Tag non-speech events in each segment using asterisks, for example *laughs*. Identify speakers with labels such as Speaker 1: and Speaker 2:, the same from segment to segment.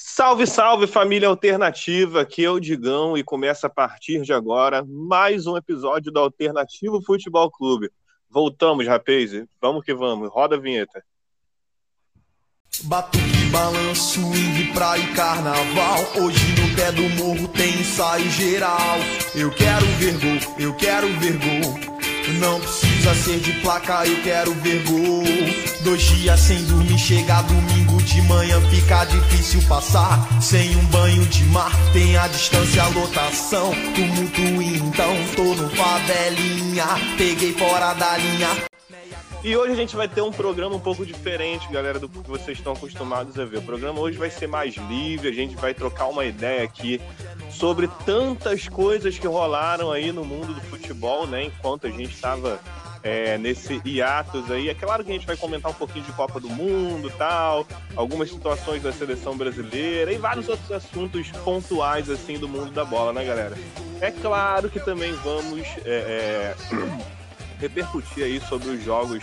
Speaker 1: Salve, salve família alternativa, aqui é o Digão e começa a partir de agora mais um episódio do Alternativo Futebol Clube. Voltamos, rapaz, vamos que vamos, roda a vinheta.
Speaker 2: Batuque, balanço, swing, praia e carnaval. Hoje no pé do morro tem ensaio geral. Eu quero ver gol, eu quero ver gol. Não precisa ser de placa, eu quero ver gol. Dois dias sem dormir, chega domingo de manhã, fica difícil passar. Sem um banho de mar, tem a distância, a lotação. Tumulto então, tô no favelinha, peguei fora da linha.
Speaker 1: E hoje a gente vai ter um programa um pouco diferente, galera, do que vocês estão acostumados a ver. O programa hoje vai ser mais livre, a gente vai trocar uma ideia aqui sobre tantas coisas que rolaram aí no mundo do futebol, né? Enquanto a gente estava é, nesse hiatus aí. É claro que a gente vai comentar um pouquinho de Copa do Mundo tal, algumas situações da seleção brasileira e vários outros assuntos pontuais assim do mundo da bola, né, galera? É claro que também vamos é, é, repercutir aí sobre os jogos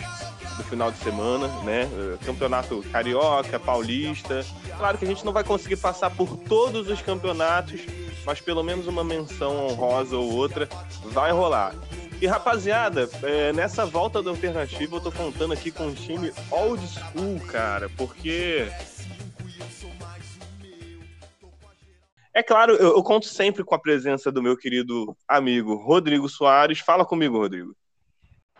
Speaker 1: do final de semana, né? Campeonato Carioca, Paulista. Claro que a gente não vai conseguir passar por todos os campeonatos, mas pelo menos uma menção honrosa ou outra vai rolar. E rapaziada, é, nessa volta da alternativa eu tô contando aqui com um time old school, cara, porque. É claro, eu, eu conto sempre com a presença do meu querido amigo Rodrigo Soares. Fala comigo, Rodrigo.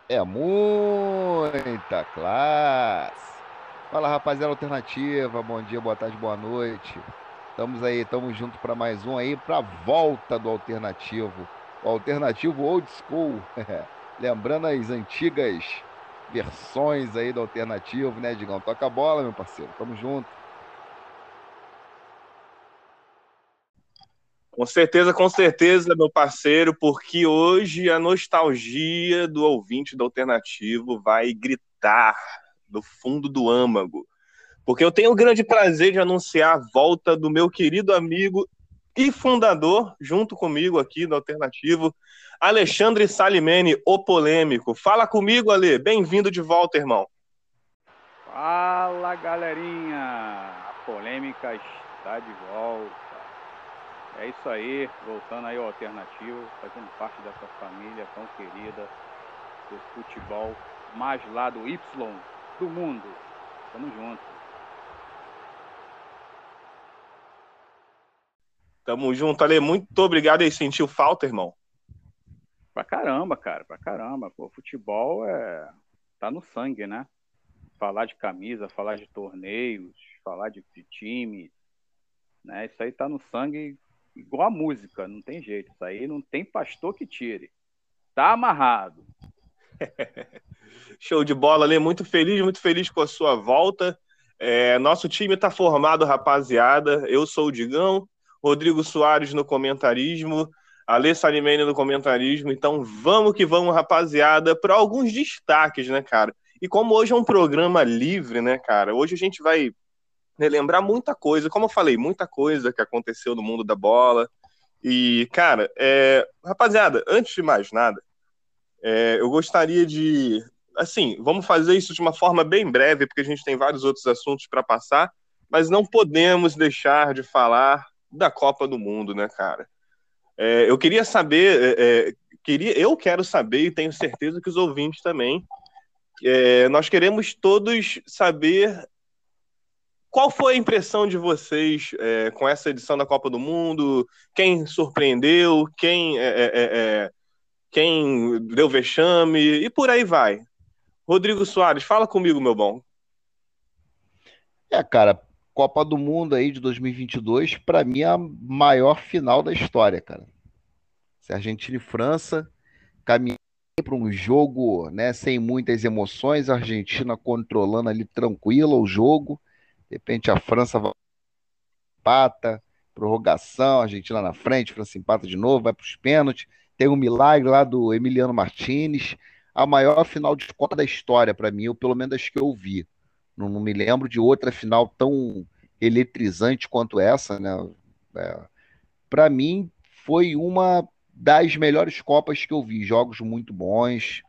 Speaker 3: É muita classe. Fala rapaziada alternativa, bom dia, boa tarde, boa noite. Estamos aí, estamos juntos para mais um aí, para volta do alternativo. O alternativo old school. *laughs* Lembrando as antigas versões aí do alternativo, né, Digão? Toca a bola, meu parceiro. Tamo junto.
Speaker 1: Com certeza, com certeza, meu parceiro, porque hoje a nostalgia do ouvinte do Alternativo vai gritar do fundo do âmago. Porque eu tenho o grande prazer de anunciar a volta do meu querido amigo e fundador, junto comigo aqui no Alternativo, Alexandre Salimene, o polêmico. Fala comigo, Ale. Bem-vindo de volta, irmão.
Speaker 4: Fala, galerinha. A polêmica está de volta. É isso aí, voltando aí ao alternativo, fazendo parte dessa família tão querida do futebol mais lá do Y do mundo. Tamo junto.
Speaker 1: Tamo junto, Ale. Muito obrigado aí. Sentiu falta, irmão?
Speaker 4: Pra caramba, cara, pra caramba. Pô, futebol é. tá no sangue, né? Falar de camisa, falar de torneios, falar de, de time, né? Isso aí tá no sangue igual a música, não tem jeito. Isso aí não tem pastor que tire. Tá amarrado. *laughs*
Speaker 1: Show de bola, Lê. Muito feliz, muito feliz com a sua volta. É, nosso time está formado, rapaziada. Eu sou o Digão, Rodrigo Soares no comentarismo, Alê Salimene no comentarismo. Então vamos que vamos, rapaziada, para alguns destaques, né, cara? E como hoje é um programa livre, né, cara? Hoje a gente vai relembrar muita coisa, como eu falei, muita coisa que aconteceu no mundo da bola. E, cara, é... rapaziada, antes de mais nada, é... eu gostaria de. Assim, vamos fazer isso de uma forma bem breve, porque a gente tem vários outros assuntos para passar, mas não podemos deixar de falar da Copa do Mundo, né, cara? É... eu queria saber, é, é, queria, eu quero saber, e tenho certeza que os ouvintes também, é, nós queremos todos saber qual foi a impressão de vocês é, com essa edição da Copa do Mundo? Quem surpreendeu? Quem, é, é, é, é quem deu vexame? E por aí vai. Rodrigo Soares, fala comigo, meu bom.
Speaker 3: É, cara, Copa do Mundo aí de 2022, para mim é a maior final da história, cara. Se Argentina e França caminhando para um jogo, né, sem muitas emoções, a Argentina controlando ali tranquila o jogo, de repente a França empata, prorrogação, a Argentina na frente, França empata de novo, vai para os pênaltis. Tem um milagre lá do Emiliano Martinez. A maior final de Copa da história para mim, ou pelo menos das que eu vi. Não, não, me lembro de outra final tão eletrizante quanto essa, né? É, para mim, foi uma das melhores Copas que eu vi. Jogos muito bons,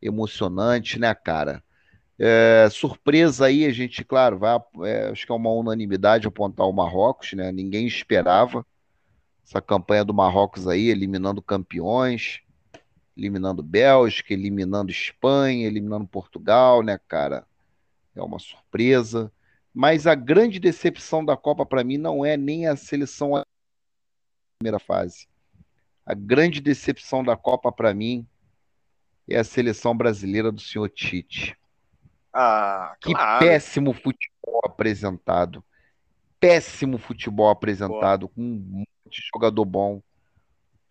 Speaker 3: emocionantes, né, cara? É, surpresa aí, a gente, claro, vai, é, acho que é uma unanimidade apontar o Marrocos, né? Ninguém esperava essa campanha do Marrocos aí, eliminando campeões, eliminando Bélgica, eliminando Espanha, eliminando Portugal, né, cara? É uma surpresa. Mas a grande decepção da Copa para mim não é nem a seleção da primeira fase. A grande decepção da Copa para mim é a seleção brasileira do senhor Tite.
Speaker 1: Ah,
Speaker 3: que claro. péssimo futebol apresentado. Péssimo futebol apresentado, Boa. com um monte de jogador bom.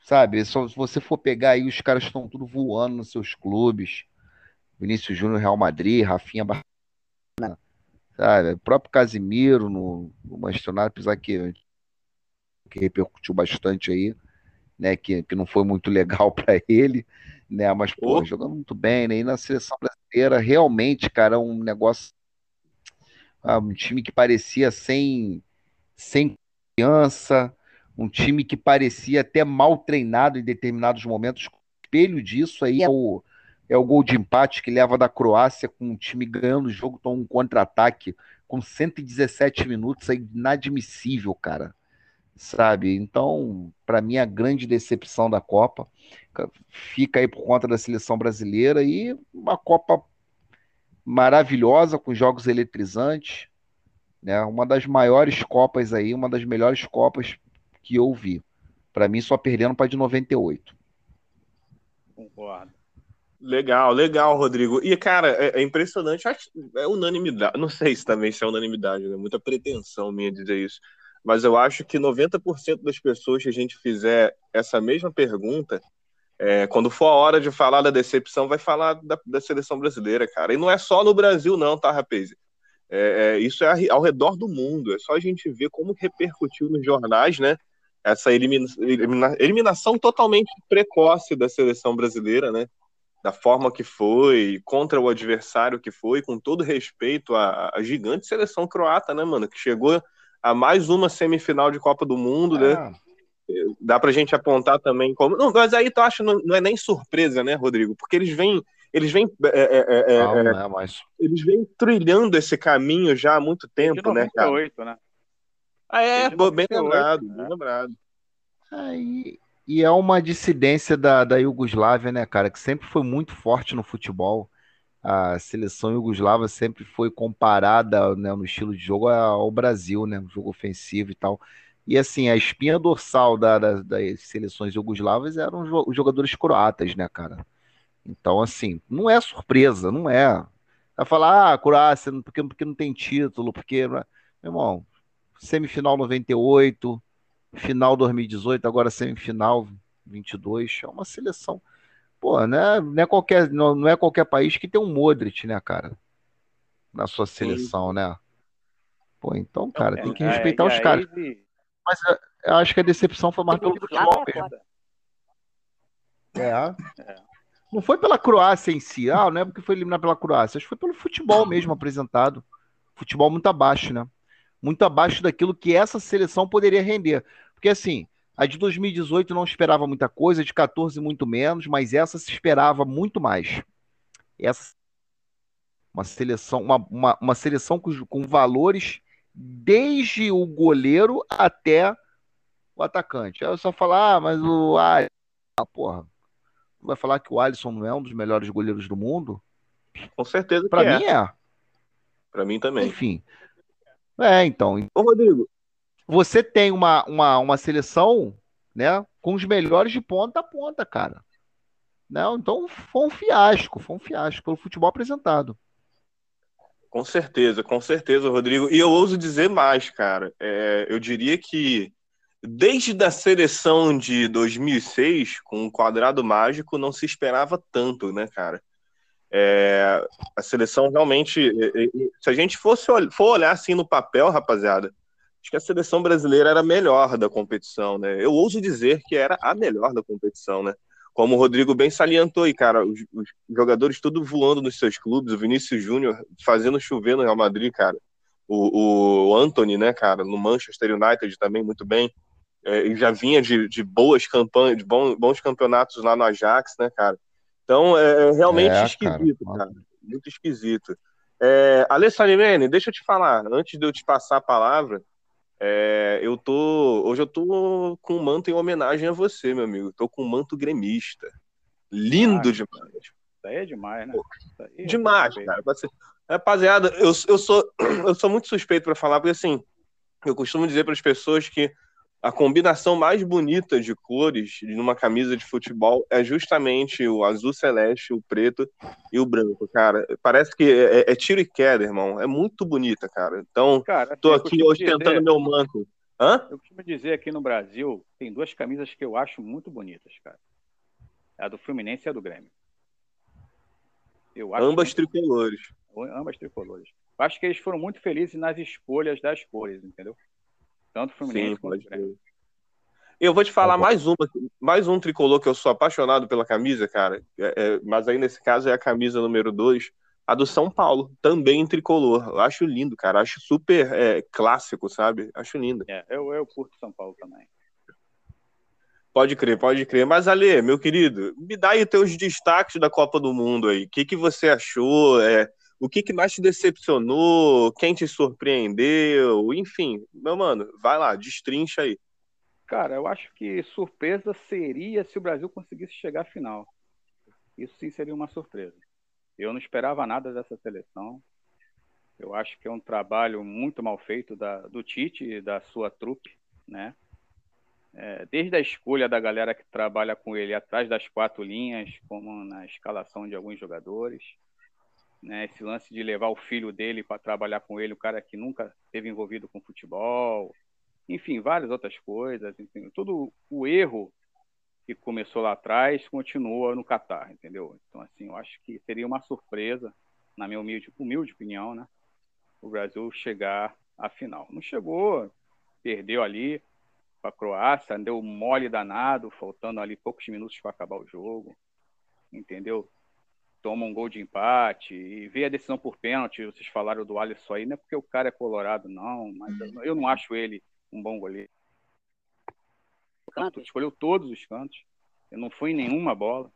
Speaker 3: Sabe, só, se você for pegar aí, os caras estão tudo voando nos seus clubes. Vinícius Júnior, Real Madrid, Rafinha Barcelona, sabe? O próprio Casimiro no, no Manchester United, apesar que, que repercutiu bastante aí, né? Que, que não foi muito legal *laughs* para ele, né? Mas, pô, oh. jogando muito bem, né? E na seleção brasileira, realmente, cara, um negócio. Ah, um time que parecia sem, sem confiança, um time que parecia até mal treinado em determinados momentos. Espelho disso aí é o, é o gol de empate que leva da Croácia com o time ganhando o jogo, toma um contra-ataque com 117 minutos, é inadmissível, cara. Sabe? Então, para mim, a grande decepção da Copa fica aí por conta da seleção brasileira e uma Copa maravilhosa, com jogos eletrizantes, né? Uma das maiores Copas aí, uma das melhores Copas que eu vi. Para mim, só perdendo para de 98.
Speaker 1: Concordo. Legal, legal, Rodrigo. E, cara, é, é impressionante, acho, é unanimidade. Não sei se também se é unanimidade, né? Muita pretensão minha dizer isso. Mas eu acho que 90% das pessoas que a gente fizer essa mesma pergunta, é, quando for a hora de falar da decepção, vai falar da, da, seleção brasileira, cara. E não é só no Brasil, não, tá, rapaz? É, é, isso é ao redor do mundo. É só a gente ver como repercutiu nos jornais, né? essa elimina, elimina, eliminação totalmente precoce da seleção brasileira, né? Da forma que foi, contra o adversário que foi, com todo respeito à, à gigante seleção croata, né, mano? Que chegou a mais uma semifinal de Copa do Mundo, né? é. né? Dá pra gente apontar também como. Não, mas aí tu acha não, não é nem surpresa, né, Rodrigo? Porque eles vêm. Eles vêm. É, é, é, é não, não é mais. Eles vêm trilhando esse caminho já há muito tempo, de 98, né, cara? né? Ah, é, bem lembrado, né? bem lembrado.
Speaker 3: Aí, e é uma dissidência da, da Iugoslávia, né, cara, que sempre foi muito forte no futebol. A seleção iugoslava sempre foi comparada, né, no estilo de jogo ao Brasil, né, no jogo ofensivo e tal. E assim, a espinha dorsal da, da, das seleções iugoslavas eram os jogadores croatas, né, cara? Então, assim, não é surpresa, não é. Vai falar, ah, Croácia, porque, porque não tem título, porque. Meu irmão, semifinal 98, final 2018, agora semifinal 22, é uma seleção. Pô, né, não, é qualquer, não, não é qualquer país que tem um Modric, né, cara? Na sua seleção, Sim. né? Pô, então, cara, tem que é, respeitar é, os caras. Mas eu acho que a decepção foi mais pelo futebol mesmo. É. é. Não foi pela Croácia em si, ah, não é porque foi eliminado pela Croácia, acho que foi pelo futebol mesmo apresentado. Futebol muito abaixo, né? muito abaixo daquilo que essa seleção poderia render. Porque assim, a de 2018 não esperava muita coisa, a de 14 muito menos, mas essa se esperava muito mais. Essa uma seleção, uma, uma, uma seleção com, com valores desde o goleiro até o atacante. Aí eu só falar, ah, mas o ah, porra, vai falar que o Alisson não é um dos melhores goleiros do mundo?
Speaker 1: Com certeza
Speaker 3: Para mim é. é.
Speaker 1: Para mim também.
Speaker 3: Enfim, é, então.
Speaker 1: Ô, Rodrigo.
Speaker 3: Você tem uma, uma, uma seleção, né, com os melhores de ponta a ponta, cara. Não, então foi um fiasco, foi um fiasco pelo futebol apresentado.
Speaker 1: Com certeza, com certeza, Rodrigo. E eu ouso dizer mais, cara. É, eu diria que desde a seleção de 2006, com o quadrado mágico, não se esperava tanto, né, cara? É, a seleção realmente, se a gente fosse for olhar assim no papel, rapaziada, acho que a seleção brasileira era a melhor da competição, né? Eu ouso dizer que era a melhor da competição, né? Como o Rodrigo bem salientou aí, cara, os, os jogadores tudo voando nos seus clubes, o Vinícius Júnior fazendo chover no Real Madrid, cara. O, o Anthony, né, cara, no Manchester United também muito bem. É, já vinha de, de boas campanhas, de bons, bons campeonatos lá no Ajax, né, cara? Então é, é realmente é, esquisito, cara. cara. Muito esquisito. É, Alessandro deixa eu te falar, antes de eu te passar a palavra, é, eu tô. Hoje eu tô com um manto em homenagem a você, meu amigo. Tô com um manto gremista. Lindo ah, demais. Isso
Speaker 4: aí é demais, né?
Speaker 1: É demais, cara. Rapaziada, eu, eu, sou, *clears throat* eu sou muito suspeito para falar, porque assim, eu costumo dizer para as pessoas que a combinação mais bonita de cores numa camisa de futebol é justamente o azul celeste, o preto e o branco, cara. Parece que é, é, é tiro e queda, irmão. É muito bonita, cara. Então, cara, tô aqui hoje dizer, meu manto. Hã?
Speaker 4: Eu costumo dizer aqui no Brasil, tem duas camisas que eu acho muito bonitas, cara. É a do Fluminense e a do Grêmio.
Speaker 1: Eu acho ambas muito... tricolores.
Speaker 4: Ambas tricolores. Eu acho que eles foram muito felizes nas escolhas das cores, entendeu? Tanto Fluminense Sim, quanto Grêmio.
Speaker 1: Eu vou te falar mais uma, mais um tricolor que eu sou apaixonado pela camisa, cara. É, é, mas aí nesse caso é a camisa número 2, a do São Paulo, também em tricolor. Eu acho lindo, cara. Acho super é, clássico, sabe? Acho lindo.
Speaker 4: É, eu, eu curto São Paulo também.
Speaker 1: Pode crer, pode crer. Mas, Ale, meu querido, me dá aí teus destaques da Copa do Mundo aí. O que, que você achou? É, o que, que mais te decepcionou? Quem te surpreendeu? Enfim, meu mano, vai lá, destrincha aí.
Speaker 4: Cara, eu acho que surpresa seria se o Brasil conseguisse chegar à final. Isso sim seria uma surpresa. Eu não esperava nada dessa seleção. Eu acho que é um trabalho muito mal feito da, do Tite e da sua trupe, né? É, desde a escolha da galera que trabalha com ele atrás das quatro linhas, como na escalação de alguns jogadores, né, esse lance de levar o filho dele para trabalhar com ele, o cara que nunca esteve envolvido com futebol, enfim, várias outras coisas, enfim, todo o erro que começou lá atrás continua no Catar, entendeu? Então, assim, eu acho que seria uma surpresa, na minha humilde, humilde opinião, né, o Brasil chegar à final. Não chegou, perdeu ali para a Croácia, deu mole danado, faltando ali poucos minutos para acabar o jogo, entendeu? Toma um gol de empate e vê a decisão por pênalti. Vocês falaram do Alisson aí, não é porque o cara é colorado, não, mas uhum. eu não acho ele um bom goleiro. Canto, escolheu todos os cantos, não foi em nenhuma bola,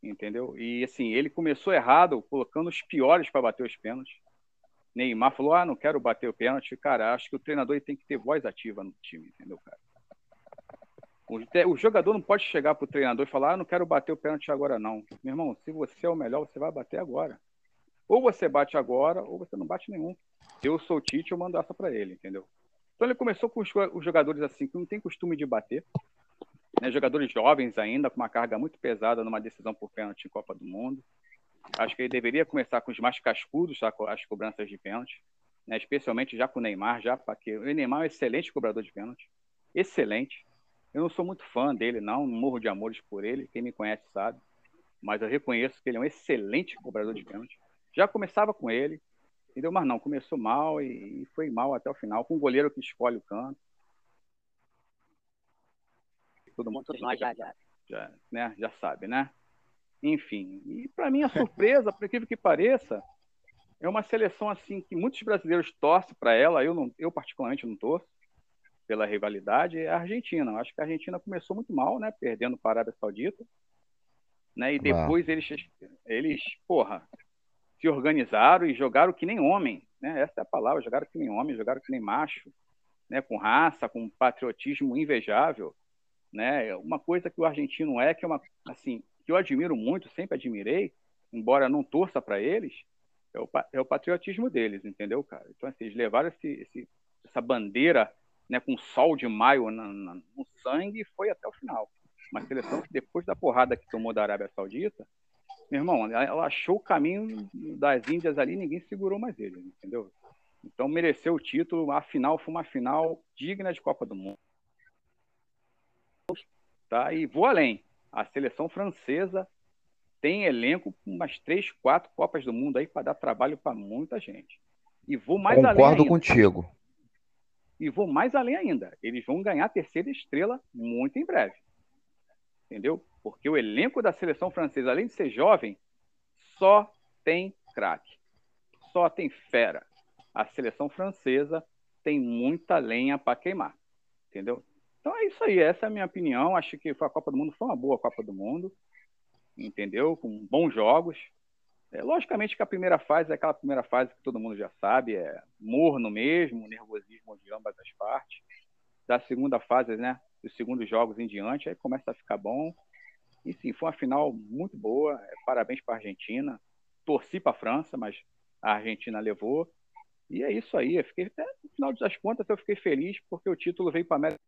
Speaker 4: entendeu? E assim, ele começou errado, colocando os piores para bater os pênaltis. Neymar falou: Ah, não quero bater o pênalti. Cara, acho que o treinador tem que ter voz ativa no time, entendeu, cara? O, jogador não pode chegar para o treinador e falar: ah, não quero bater o pênalti agora, não. Meu irmão, se você é o melhor, você vai bater agora. Ou você bate agora, ou você não bate nenhum. Eu sou o Tite, eu mando essa para ele, entendeu? Então ele começou com os jogadores assim, que não tem costume de bater. Né? Jogadores jovens ainda, com uma carga muito pesada numa decisão por pênalti em Copa do Mundo. Acho que ele deveria começar com os mais cascudos, tá? as cobranças de pênalti. Né? Especialmente já com o Neymar, já, porque o Neymar é um excelente cobrador de pênalti. Excelente eu não sou muito fã dele, não, não morro de amores por ele, quem me conhece sabe. Mas eu reconheço que ele é um excelente cobrador de pênalti. Já começava com ele, entendeu? Mas não, começou mal e foi mal até o final, com o goleiro que escolhe o canto. Todo mundo, nós já, já, já, né, já sabe, né? Enfim, e para mim a surpresa, por incrível que pareça, é uma seleção assim que muitos brasileiros torcem para ela, eu, não, eu particularmente não torço, pela rivalidade é a Argentina. Eu acho que a Argentina começou muito mal, né? Perdendo para a Arábia Saudita. Né? E depois ah. eles, eles, porra, se organizaram e jogaram que nem homem. Né? Essa é a palavra, jogaram que nem homem, jogaram que nem macho, né? com raça, com patriotismo invejável. Né? Uma coisa que o argentino é, que é uma, assim, que eu admiro muito, sempre admirei, embora não torça para eles, é o, é o patriotismo deles, entendeu, cara? Então, assim, eles levaram esse, esse, essa bandeira né, com sol de maio na, na, no sangue, e foi até o final. Uma seleção que depois da porrada que tomou da Arábia Saudita, meu irmão, ela achou o caminho das Índias ali, ninguém segurou mais ele, entendeu? Então mereceu o título, a final foi uma final digna de Copa do Mundo. Tá? E vou além. A seleção francesa tem elenco com umas três, quatro Copas do Mundo aí para dar trabalho para muita gente. E vou mais
Speaker 3: Concordo
Speaker 4: além.
Speaker 3: Concordo contigo.
Speaker 4: E vou mais além ainda. Eles vão ganhar a terceira estrela muito em breve. Entendeu? Porque o elenco da seleção francesa, além de ser jovem, só tem craque. Só tem fera. A seleção francesa tem muita lenha para queimar. Entendeu? Então é isso aí. Essa é a minha opinião. Acho que a Copa do Mundo foi uma boa Copa do Mundo. Entendeu? Com bons jogos. É, logicamente que a primeira fase é aquela primeira fase que todo mundo já sabe, é morno mesmo, nervosismo de ambas as partes. Da segunda fase, né, dos segundos jogos em diante, aí começa a ficar bom. E sim, foi uma final muito boa. É, parabéns para a Argentina. Torci para a França, mas a Argentina levou. E é isso aí. Eu fiquei, até no final das contas, eu fiquei feliz porque o título veio para a América.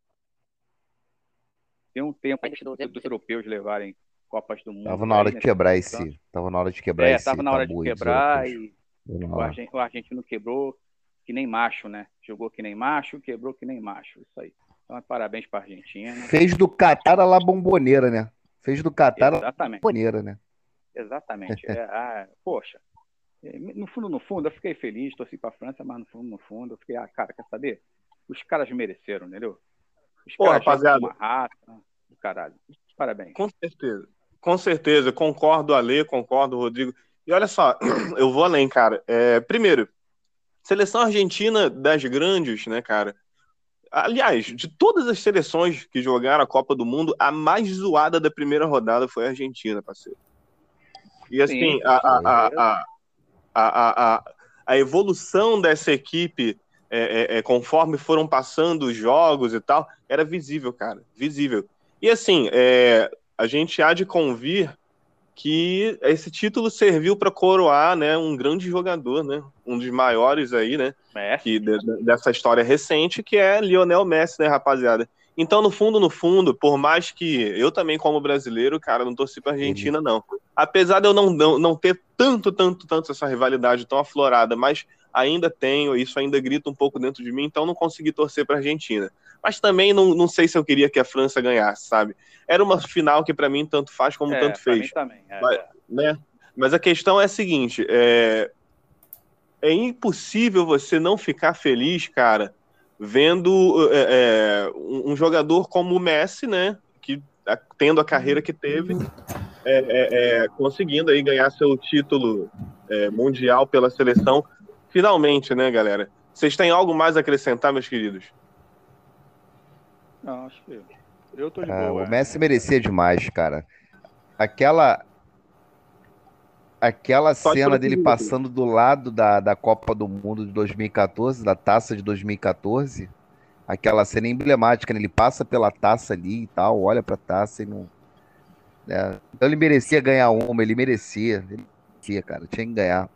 Speaker 4: Tem um tempo dos europeus levarem Copas do Mundo.
Speaker 3: Tava na hora de quebrar esse. Tava na hora de quebrar
Speaker 4: é,
Speaker 3: esse.
Speaker 4: Tava na hora de quebrar e o, argentino, o argentino quebrou que nem macho, né? Jogou que nem macho, quebrou que nem macho. Isso aí. Então, parabéns para a Argentina.
Speaker 3: Fez do Catar a la bomboneira, né? Fez do Catar a la bomboneira, né?
Speaker 4: Exatamente. É, *laughs* ah, poxa, é, no fundo, no fundo, eu fiquei feliz, torci para a França, mas no fundo, no fundo, eu fiquei, ah, cara, quer saber? Os caras mereceram, entendeu? Os
Speaker 1: Pô,
Speaker 4: caras
Speaker 1: rapaziada.
Speaker 4: uma raça do caralho. Parabéns.
Speaker 1: Com certeza. Com certeza, concordo, Ale, concordo, Rodrigo. E olha só, *clears throat* eu vou além, cara. É, primeiro, seleção argentina das grandes, né, cara? Aliás, de todas as seleções que jogaram a Copa do Mundo, a mais zoada da primeira rodada foi a Argentina, parceiro. E assim,
Speaker 4: Sim,
Speaker 1: a, a, a, a, a, a evolução dessa equipe, é, é, é, conforme foram passando os jogos e tal, era visível, cara, visível. E assim, é, a gente há de convir que esse título serviu para coroar, né, um grande jogador, né, um dos maiores aí, né,
Speaker 4: Messi.
Speaker 1: que, de, dessa história recente, que é Lionel Messi, né, rapaziada. Então, no fundo, no fundo, por mais que eu também, como brasileiro, cara, não torci pra Argentina, não. Apesar de eu não, não, não ter tanto, tanto, tanto essa rivalidade tão aflorada, mas ainda tenho, isso ainda grita um pouco dentro de mim, então não consegui torcer pra Argentina. Mas também não, não sei se eu queria que a França ganhasse, sabe? Era uma final que para mim tanto faz como
Speaker 4: É,
Speaker 1: tanto fez.
Speaker 4: também. é.
Speaker 1: Mas, né? Mas a questão é a seguinte: é... é impossível você não ficar feliz, cara, vendo é, é, um jogador como o Messi, né? Que tendo a carreira que teve, é, é, é, conseguindo aí ganhar seu título é, mundial pela seleção, finalmente, né, galera? Vocês têm algo mais a acrescentar, meus queridos?
Speaker 4: Não, acho que eu tô de
Speaker 3: Ah,
Speaker 4: boa.
Speaker 3: o Messi merecia demais, cara. Aquela aquela cena dele passando do lado da, da Copa do Mundo de 2014, da taça de 2014, aquela cena emblemática, né? Ele passa pela taça ali e tal, olha pra taça e não. né? Então ele merecia ganhar uma, ele merecia. Ele merecia, cara, tinha que ganhar.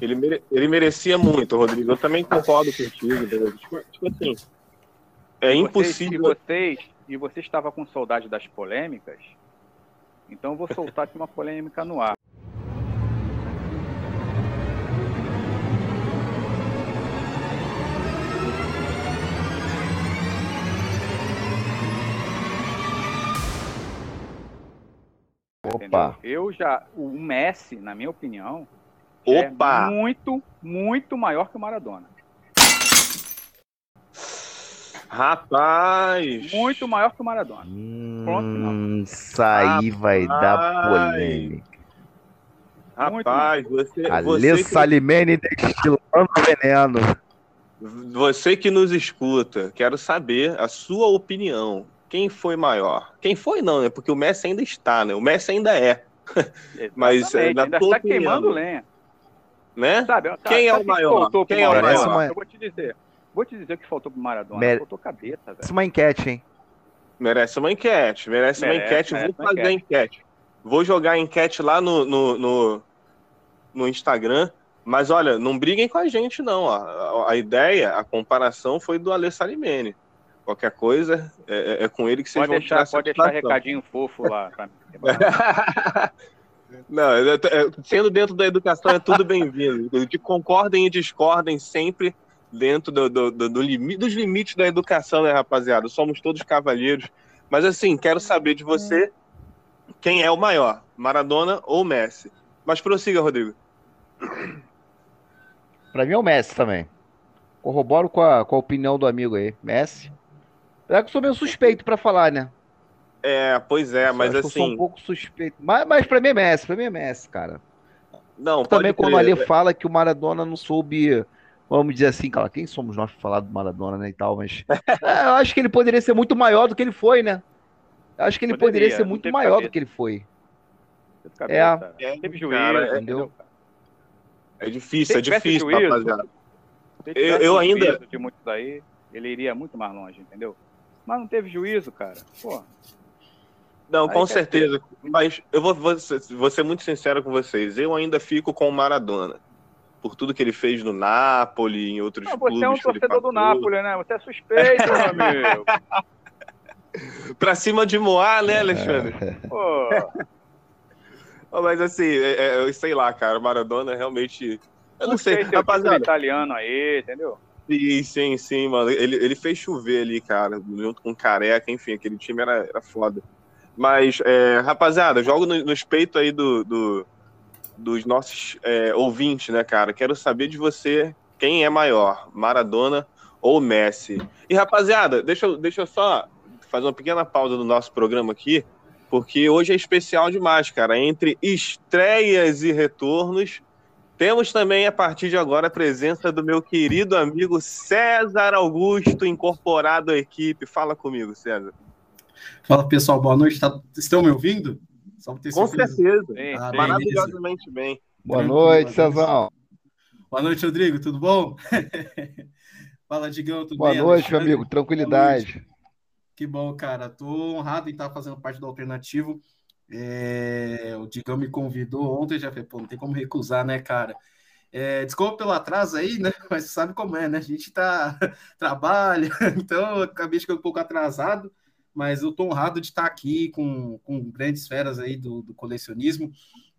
Speaker 1: Ele, mere- ele merecia muito, Rodrigo. Eu também concordo contigo. Tipo, tipo assim, é
Speaker 4: vocês-
Speaker 1: impossível.
Speaker 4: E vocês, e você estava com saudade das polêmicas? Então eu vou soltar aqui uma polêmica no ar.
Speaker 3: Opa?
Speaker 4: Eu já, o Messi, na minha opinião,
Speaker 1: Opa!
Speaker 4: é muito, muito maior que o Maradona.
Speaker 1: Rapaz!
Speaker 4: Muito maior que o Maradona. Pronto,
Speaker 3: hum, isso aí vai dar
Speaker 1: Rapaz.
Speaker 3: polêmica.
Speaker 1: Rapaz, você,
Speaker 3: Alê
Speaker 1: você, que,
Speaker 3: Salimene destilando veneno.
Speaker 1: você que nos escuta, quero saber a sua opinião. Quem foi maior? Quem foi não, né? Porque o Messi ainda está, né? O Messi ainda é, *laughs* Mas,
Speaker 4: Exatamente,
Speaker 1: na
Speaker 4: ainda
Speaker 1: tua
Speaker 4: está
Speaker 1: opinião,
Speaker 4: queimando lenha.
Speaker 1: né?
Speaker 4: Sabe, cara,
Speaker 1: Quem é
Speaker 4: sabe
Speaker 1: o maior? Quem é o
Speaker 3: maior?
Speaker 4: Eu vou te dizer. Vou te dizer o que faltou pro Maradona.
Speaker 3: Mere-
Speaker 4: Faltou cabeça, velho.
Speaker 3: Isso é uma enquete, hein?
Speaker 1: Merece uma enquete, merece, uma
Speaker 4: Merece,
Speaker 1: enquete.
Speaker 4: merece
Speaker 1: Vou
Speaker 4: uma
Speaker 1: fazer a enquete. Vou jogar a enquete lá no, no, no, no Instagram. Mas olha, não briguem com a gente, não. ó. A, a ideia, a comparação foi do Alê Salimene. Qualquer coisa, é, é- é com ele que vocês
Speaker 4: Pode
Speaker 1: vão
Speaker 4: deixar,
Speaker 1: tirar
Speaker 4: pode deixar recadinho fofo lá pra mim. *laughs*
Speaker 1: Não, é- é- sendo dentro da educação é tudo bem-vindo. De concordem e discordem sempre dentro do, do, do- do limi- dos limites da educação, né, rapaziada? Somos todos cavalheiros. Mas assim, quero saber de você quem é o maior, Maradona ou Messi. Mas prossiga, Rodrigo.
Speaker 3: Pra mim é o Messi também. Corroboro com a, com a opinião do amigo aí. Messi. Apesar que eu sou meio suspeito pra falar, né?
Speaker 1: É, pois é,
Speaker 3: Eu
Speaker 1: mas
Speaker 3: que Eu sou um
Speaker 1: assim,
Speaker 3: pouco suspeito. Mas, mas pra mim é Messi, pra mim é Messi, cara.
Speaker 1: não,
Speaker 3: Também quando
Speaker 1: crer.
Speaker 3: Ale fala que o Maradona não soube, vamos dizer assim, cara, quem somos nós pra falar do Maradona, né, e tal, mas *laughs* é, eu acho que ele poderia ser muito maior do que ele foi, né? Eu acho que ele
Speaker 4: Poderia,
Speaker 3: poderia ser muito maior
Speaker 4: cabeça.
Speaker 3: do que ele foi. Cabeça,
Speaker 4: é, teve juízo, cara, é, entendeu?
Speaker 1: É difícil, é difícil, juízo, rapaziada. Eu, eu ainda.
Speaker 4: De muitos aí, ele iria muito mais longe, entendeu? Mas não teve juízo, cara. Pô.
Speaker 1: Não, com certeza. Mas eu vou, vou, vou ser muito sincero com vocês. Eu ainda fico com o Maradona por tudo que ele fez no Napoli, em outros não, clubes.
Speaker 4: Você é um torcedor do Napoli, né? Você é suspeito, meu amigo. *laughs*
Speaker 1: pra cima de Moá, né, Alexandre? Pô. Mas assim, é, é, sei lá, cara, Maradona realmente. Eu não sei,
Speaker 4: sei rapaziada. italiano aí, entendeu?
Speaker 1: Sim, sim, sim, mano. Ele, ele fez chover ali, cara, junto com o Careca, enfim, aquele time era, era foda. Mas, é, rapaziada, jogo no, nos peitos aí do, do, dos nossos é, ouvintes, né, cara? Quero saber de você quem é maior, Maradona ou Messi. E, rapaziada, deixa, deixa eu só fazer uma pequena pausa do nosso programa aqui, porque hoje é especial demais, cara. Entre estreias e retornos, temos também, a partir de agora, a presença do meu querido amigo César Augusto, incorporado à equipe. Fala comigo, César.
Speaker 5: Fala, pessoal. Boa noite. Tá... Estão me ouvindo?
Speaker 1: Com certeza. Bem, ah, Maravilhosamente bem.
Speaker 3: Boa noite, Cezão.
Speaker 5: Boa noite, Rodrigo. Tudo bom? *laughs* Fala, Digão. Tudo
Speaker 3: Boa
Speaker 5: bem?
Speaker 3: noite, meu amigo. Tranquilidade.
Speaker 5: Que bom, cara. Tô honrado em estar fazendo parte do Alternativo. É... O Digão me convidou ontem, já falei, pô, não tem como recusar, né, cara? É, desculpa pelo atraso aí, né? *laughs* Mas sabe como é, né? A gente tá *laughs* trabalha, então eu acabei ficando um pouco atrasado mas eu estou honrado de estar aqui com, com grandes feras aí do, do colecionismo.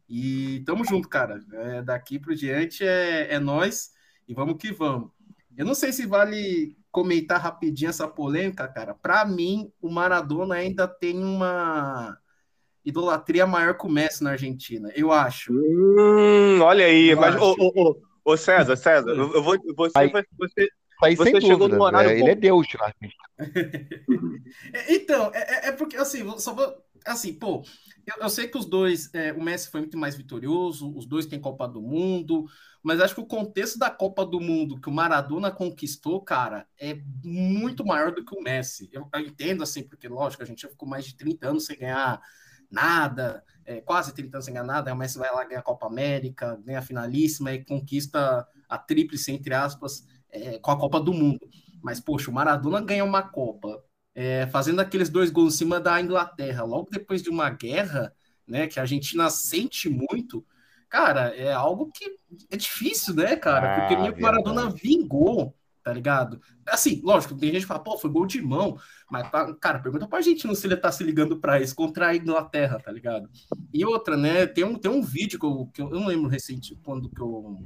Speaker 5: E tamo junto, cara. É, daqui por diante é, é nós e vamos que vamos. Eu não sei se vale comentar rapidinho essa polêmica, cara. Para mim, o Maradona ainda tem uma idolatria maior que o Messi na Argentina. Eu acho.
Speaker 1: Hum, olha aí, eu mas, ô, ô, ô, César, César, eu vou, você, você,
Speaker 3: aí você chegou no horário. É, ele é Deus, lá. *laughs*
Speaker 5: então, é, é, é, porque assim, só vou, assim, pô, eu, eu sei que os dois, é, o Messi foi muito mais vitorioso, os dois têm Copa do Mundo, mas acho que o contexto da Copa do Mundo que o Maradona conquistou, cara, é muito maior do que o Messi. Eu, eu entendo assim, porque lógico, a gente já ficou mais de 30 anos sem ganhar nada, é, quase 30 anos sem ganhar nada, aí o Messi vai lá ganhar a Copa América, ganha a finalíssima e conquista a tríplice, entre aspas, é, com a Copa do Mundo. Mas, poxa, o Maradona ganha uma Copa é, fazendo aqueles dois gols em cima da Inglaterra, logo depois de uma guerra, né, que a Argentina sente muito, cara, é algo que é difícil, né, cara? Ah, porque meio que o Maradona vingou, tá ligado? Assim, lógico, tem gente que fala, pô, foi gol de mão, mas, cara, pergunta pra Argentina se ele tá se ligando pra isso contra a Inglaterra, tá ligado? E outra, né, tem um, tem um vídeo que eu, que eu, eu não lembro recente, quando que eu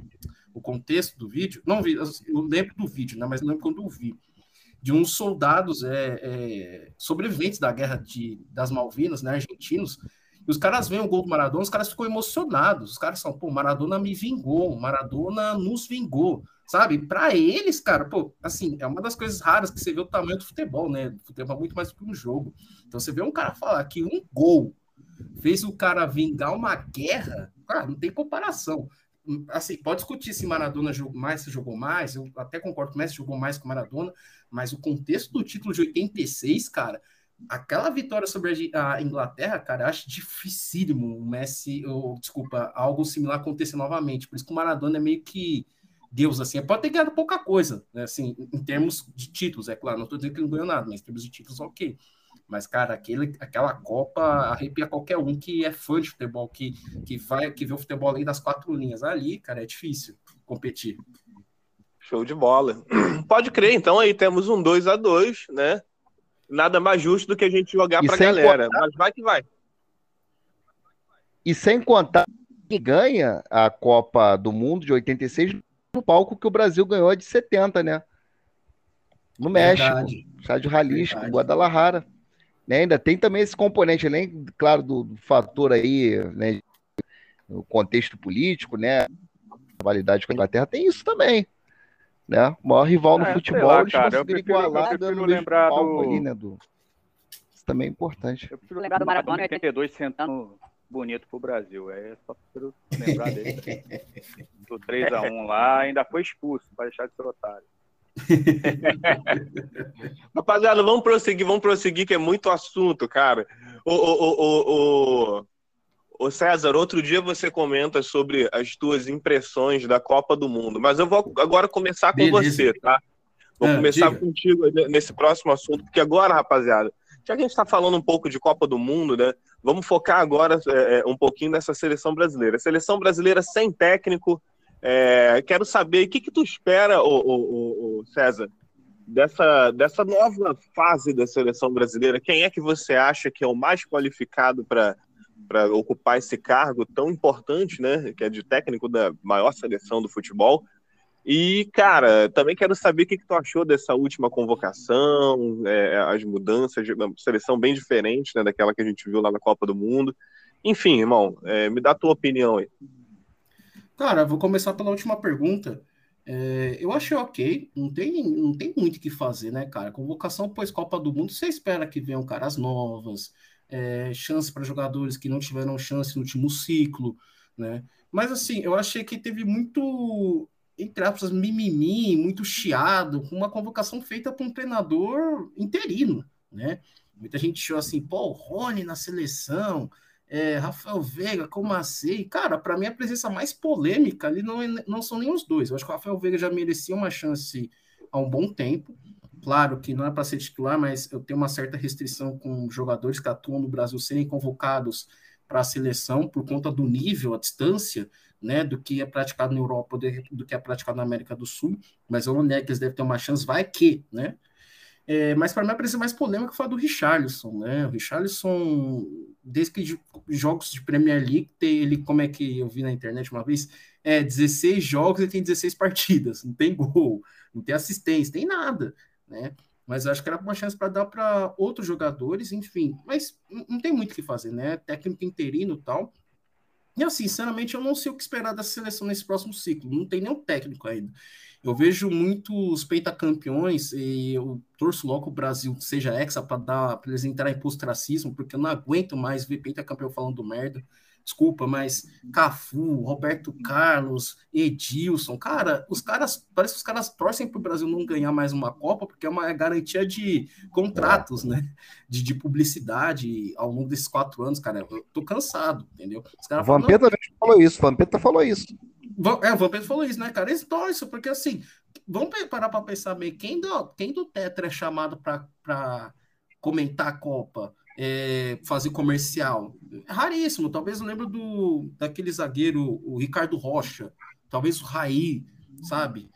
Speaker 5: o contexto do vídeo, não vi, eu lembro do vídeo, né, mas não lembro quando eu vi, de uns soldados é, é, sobreviventes da guerra de, das Malvinas, né, argentinos, e os caras veem o gol do Maradona, os caras ficam emocionados, os caras são, pô, Maradona me vingou, Maradona nos vingou, sabe? Para eles, cara, pô, assim, é uma das coisas raras que você vê o tamanho do futebol, né? O futebol é muito mais do que um jogo. Então você vê um cara falar que um gol fez o cara vingar uma guerra, cara, não tem comparação assim, pode discutir se Maradona jogou mais, se jogou mais, eu até concordo que o Messi jogou mais que Maradona, mas o contexto do título de 86, cara, aquela vitória sobre a Inglaterra, cara, acho dificílimo o Messi, ou, desculpa, algo similar acontecer novamente, por isso que o Maradona é meio que Deus, assim, pode ter ganhado pouca coisa, né, assim, em termos de títulos, é claro, não estou dizendo que ele não ganhou nada, mas em termos de títulos, ok. Mas, cara, aquele, aquela Copa arrepia qualquer um que é fã de futebol, que, que vai, que vê o futebol além das quatro linhas. Ali, cara, é difícil competir.
Speaker 1: Show de bola. *clears throat* Pode crer, então aí temos um 2 a 2 né? Nada mais justo do que a gente jogar para a galera. Contar... Mas vai que vai.
Speaker 3: E sem contar que ganha a Copa do Mundo de 86 no palco que o Brasil ganhou de 70, né? No México, Verdade. estádio Jalisco, Guadalajara. Né? Ainda tem também esse componente, além, claro, do, do fator aí, né, o contexto político, né, a rivalidade com a Inglaterra, tem isso também. Né? O maior rival no é, futebol, lá, eles cara, conseguiram igualar dando lembrar do... ali, né, do... Isso também é importante.
Speaker 4: Eu prefiro lembrar do Maradona 82 sentando bonito pro Brasil. É só prefiro lembrar dele. *laughs* do 3x1 lá, ainda foi expulso para deixar de ser otário. *laughs*
Speaker 1: Rapaziada, vamos prosseguir, vamos prosseguir, que é muito assunto, cara. O, o, o, o, César, outro dia você comenta sobre as tuas impressões da Copa do Mundo, mas eu vou agora começar com Beleza. você, tá? Vou ah, começar diga. contigo nesse próximo assunto, porque agora, rapaziada, já que a gente está falando um pouco de Copa do Mundo, né? Vamos focar agora é, é, um pouquinho nessa seleção brasileira. Seleção brasileira sem técnico. É, quero saber o que, que tu espera, o, o, o César, dessa, dessa nova fase da seleção brasileira. Quem é que você acha que é o mais qualificado para ocupar esse cargo tão importante, né, que é de técnico da maior seleção do futebol. E, cara, também quero saber o que, que tu achou dessa última convocação, é, as mudanças, uma seleção bem diferente né, daquela que a gente viu lá na Copa do Mundo. Enfim, irmão, é, me dá a tua opinião aí.
Speaker 5: Cara, vou começar pela última pergunta. É, eu achei ok, não tem, não tem muito o que fazer, né, cara? Convocação pós-Copa do Mundo, você espera que venham caras novas, é, chance para jogadores que não tiveram chance no último ciclo, né? Mas assim, eu achei que teve muito, entre aspas, mimimi, muito chiado, com uma convocação feita por um treinador interino, né? Muita gente achou assim, pô, Rony na seleção, é, Rafael Veiga, como assim? Cara, para mim a presença mais polêmica ali não, é, não são nem os dois. Eu acho que o Rafael Veiga já merecia uma chance há um bom tempo. Claro que não é para ser titular, mas eu tenho uma certa restrição com jogadores que atuam no Brasil serem convocados para a seleção por conta do nível, a distância, né, do que é praticado na Europa, do que é praticado na América do Sul. Mas eu não nego que eles devem ter uma chance, vai que, né? É, mas para mim a presença mais polêmica foi a do Richarlison, né? O Richarlison, desde que de, jogos de Premier League, tem ele, como é que eu vi na internet uma vez, é 16 jogos e tem 16 partidas, não tem gol, não tem assistência, tem nada né? Mas acho que era uma chance para dar para outros jogadores, enfim. Mas não tem muito o que fazer, né? Técnico interino e tal. E assim, sinceramente, eu não sei o que esperar da seleção nesse próximo ciclo. Não tem nenhum técnico ainda. Eu vejo muitos pentacampeões e eu torço logo o Brasil seja hexa para dar para eles entrarem em postracismo, porque eu não aguento mais ver pentacampeão falando merda desculpa, mas Cafu, Roberto Carlos, Edilson, cara, os caras, parece que os caras torcem para o Brasil não ganhar mais uma Copa, porque é uma garantia de contratos, né? De, de publicidade ao longo desses quatro anos, cara. Eu tô cansado, entendeu?
Speaker 3: Os caras Vampeta falam, falou isso, Vampeta falou isso.
Speaker 5: É, o Vampeta falou isso, né, cara? Eles torcem, porque assim, vamos parar para pensar bem, quem do, quem do Tetra é chamado para comentar a Copa? é, fazer comercial. É raríssimo. Talvez eu lembro do daquele zagueiro, o Ricardo Rocha, talvez o Raí, sabe?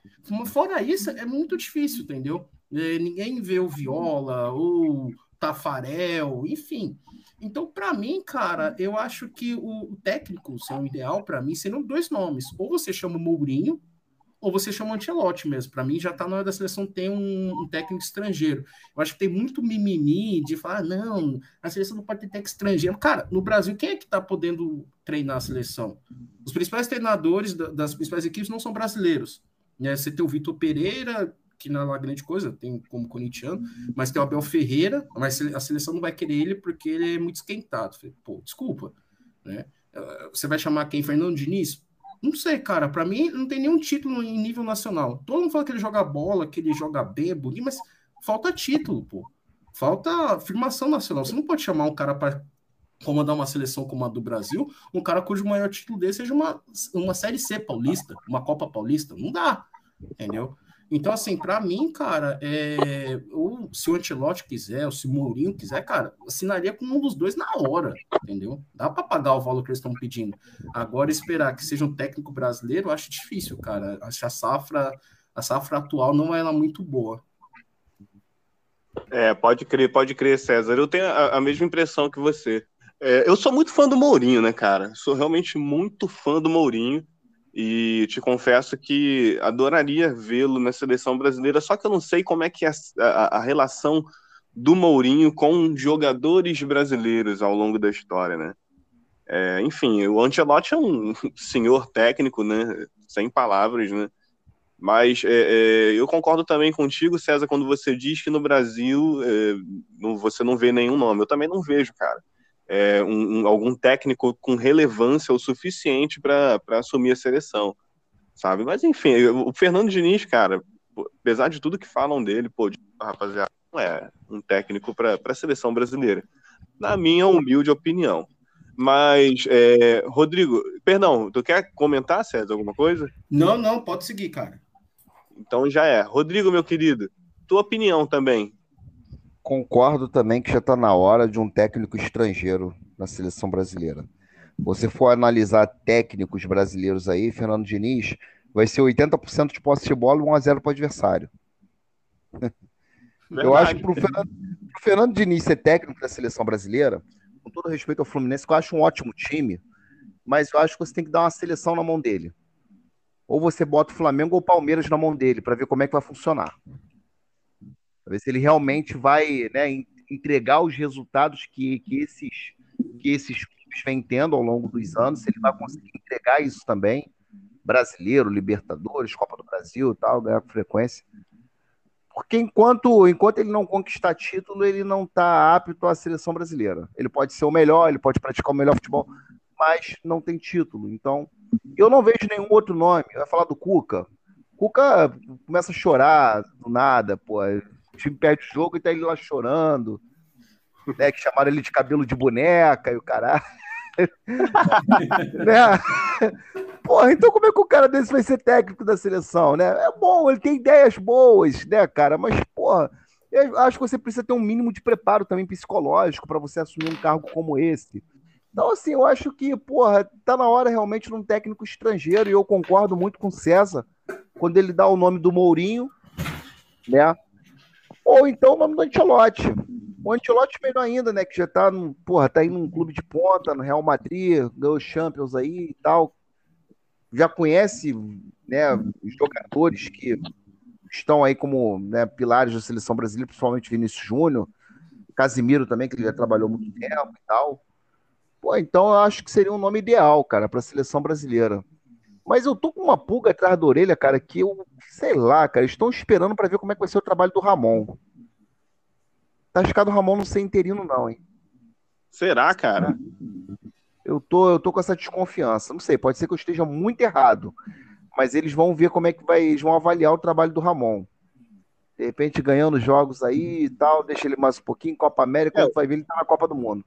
Speaker 5: Fora isso, é muito difícil, entendeu? É, ninguém vê o Viola, ou Tafarel, enfim. Então, para mim, cara, eu acho que o técnico, se é o ideal para mim, seriam dois nomes. Ou você chama o Mourinho, ou você chama o Ancelotti mesmo. Para mim, já está na hora da seleção ter um, um, técnico estrangeiro. Eu acho que tem muito mimimi de falar, não, a seleção não pode ter técnico estrangeiro. Cara, no Brasil, quem é que está podendo treinar a seleção? Os principais treinadores das principais equipes não são brasileiros. Né? Você tem o Vitor Pereira, que não é grande coisa, tem como corintiano, mas tem o Abel Ferreira, mas a seleção não vai querer ele porque ele é muito esquentado. Falei, Pô, desculpa. Né? Você vai chamar quem? Fernando Diniz? Não sei, cara. Para mim, não tem nenhum título em nível nacional. Todo mundo fala que ele joga bola, que ele joga bem, é mas falta título, pô. Falta afirmação nacional. Você não pode chamar um cara para comandar uma seleção como a do Brasil, um cara cujo maior título dele seja uma, uma Série C paulista, uma Copa Paulista. Não dá, entendeu? Então, assim, para mim, cara, é, ou se o Antelote quiser, ou se o Mourinho quiser, cara, assinaria com um dos dois na hora, entendeu? Dá para pagar o valor que eles estão pedindo. Agora, esperar que seja um técnico brasileiro, acho difícil, cara. Acho a safra, a safra atual não é lá muito boa.
Speaker 1: É, pode crer, pode crer, César. Eu tenho a, a mesma impressão que você. É, eu sou muito fã do Mourinho, né, cara? Sou realmente muito fã do Mourinho. E te confesso que adoraria vê-lo na seleção brasileira, só que eu não sei como é que é a, a, relação do Mourinho com jogadores brasileiros ao longo da história, né? É, enfim, o Ancelotti é um *laughs* senhor técnico, né? Sem palavras, né? Mas é, é, eu concordo também contigo, César, quando você diz que no Brasil é, não, você não vê nenhum nome. Eu também não vejo, cara é, um, um, algum técnico com relevância o suficiente para assumir a seleção, sabe? Mas enfim, o Fernando Diniz, cara, apesar de tudo que falam dele, pô, rapaziada, não é um técnico para a seleção brasileira, na minha humilde opinião. Mas, é, Rodrigo, perdão, tu quer comentar, César, alguma coisa?
Speaker 5: Não, não, pode seguir, cara.
Speaker 1: Então já é. Rodrigo, meu querido, tua opinião também.
Speaker 3: Concordo também que já está na hora de um técnico estrangeiro na seleção brasileira. Você for analisar técnicos brasileiros aí, Fernando Diniz, vai ser 80% de posse de bola e 1x0 para o adversário. Verdade. Eu acho que para o Fernando, Fernando Diniz ser técnico da seleção brasileira, com todo respeito ao Fluminense, que eu acho um ótimo time, mas eu acho que você tem que dar uma seleção na mão dele. Ou você bota o Flamengo ou o Palmeiras na mão dele, para ver como é que vai funcionar. Para ver se ele realmente vai né, entregar os resultados que, que, esses, que esses clubes vêm tendo ao longo dos anos, se ele vai conseguir entregar isso também. Brasileiro, Libertadores, Copa do Brasil tal, ganhar com frequência. Porque enquanto, enquanto ele não conquistar título, ele não está apto à seleção brasileira. Ele pode ser o melhor, ele pode praticar o melhor futebol, mas não tem título. Então, eu não vejo nenhum outro nome. Vai falar do Cuca. Cuca começa a chorar do nada, pô. O time perde o jogo e tá ele lá chorando. Né, que chamaram ele de cabelo de boneca e o caralho. né? Porra, então como é que o cara desse vai ser técnico da seleção, né? É bom, ele tem ideias boas, né, cara? Mas, porra, eu acho que você precisa ter um mínimo de preparo também psicológico para você assumir um cargo como esse. Então, assim, eu acho que, porra, tá na hora realmente de um técnico estrangeiro, e eu concordo muito com o César, quando ele dá o nome do Mourinho, né? Ou então o nome do Ancelotti. O Ancelotti melhor ainda, né? Que já tá, num, porra, tá aí num clube de ponta, no Real Madrid, ganhou Champions aí e tal. Já conhece, né, os jogadores que estão aí como né, pilares da seleção brasileira, principalmente Vinícius Júnior, Casimiro também, que ele já trabalhou muito tempo e tal. Pô, então eu acho que seria um nome ideal, cara, para a seleção brasileira. Mas eu tô com uma pulga atrás da orelha, cara, que eu, sei lá, cara, estão esperando para ver como é que vai ser o trabalho do Ramon. Tá arriscado o Ramon não ser interino, não, hein?
Speaker 1: Será, cara?
Speaker 3: Eu tô, eu tô com essa desconfiança. Não sei, pode ser que eu esteja muito errado. Mas eles vão ver como é que vai. Eles vão avaliar o trabalho do Ramon. De repente, ganhando jogos aí e tal, deixa ele mais um pouquinho, Copa América, é. vai ver, ele tá na Copa do Mundo.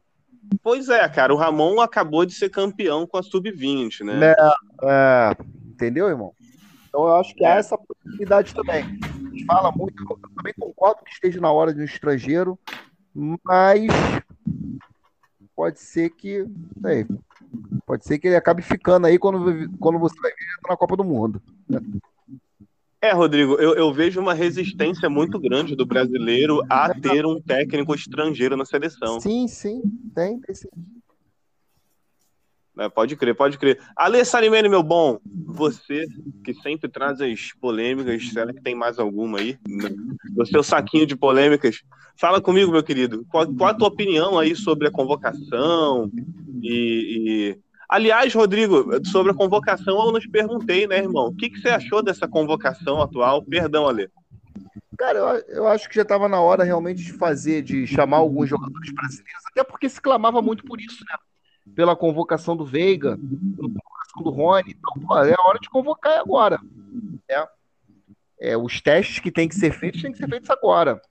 Speaker 1: Pois é, cara, o Ramon acabou de ser campeão com a Sub-20, né?
Speaker 3: É, é, entendeu, irmão? Então eu acho que há essa possibilidade também. A gente fala muito, eu também concordo que esteja na hora de um estrangeiro, mas pode ser que. Aí, pode ser que ele acabe ficando aí quando, quando você vai ver tá na Copa do Mundo.
Speaker 1: É, Rodrigo, eu, eu, vejo uma resistência muito grande do brasileiro a ter um técnico estrangeiro na seleção.
Speaker 3: Sim, sim, tem, tem sim.
Speaker 1: É, pode crer, pode crer. Ale Salimene, meu bom, você que sempre traz as polêmicas, será que tem mais alguma aí? No seu saquinho de polêmicas. Fala comigo, meu querido. Qual, qual a tua opinião aí sobre a convocação? E, e, Aliás, Rodrigo, sobre a convocação, eu te perguntei, né, irmão? O que, que você achou dessa convocação atual? Perdão, Ale.
Speaker 3: Cara, eu, eu acho que já estava na hora realmente de fazer, de chamar alguns jogadores brasileiros, até porque se clamava muito por isso, né? pela convocação do Veiga, pela convocação do Rony. Então, pô, é a hora de convocar agora. Né? É, os testes que tem que ser feitos têm que ser feitos agora.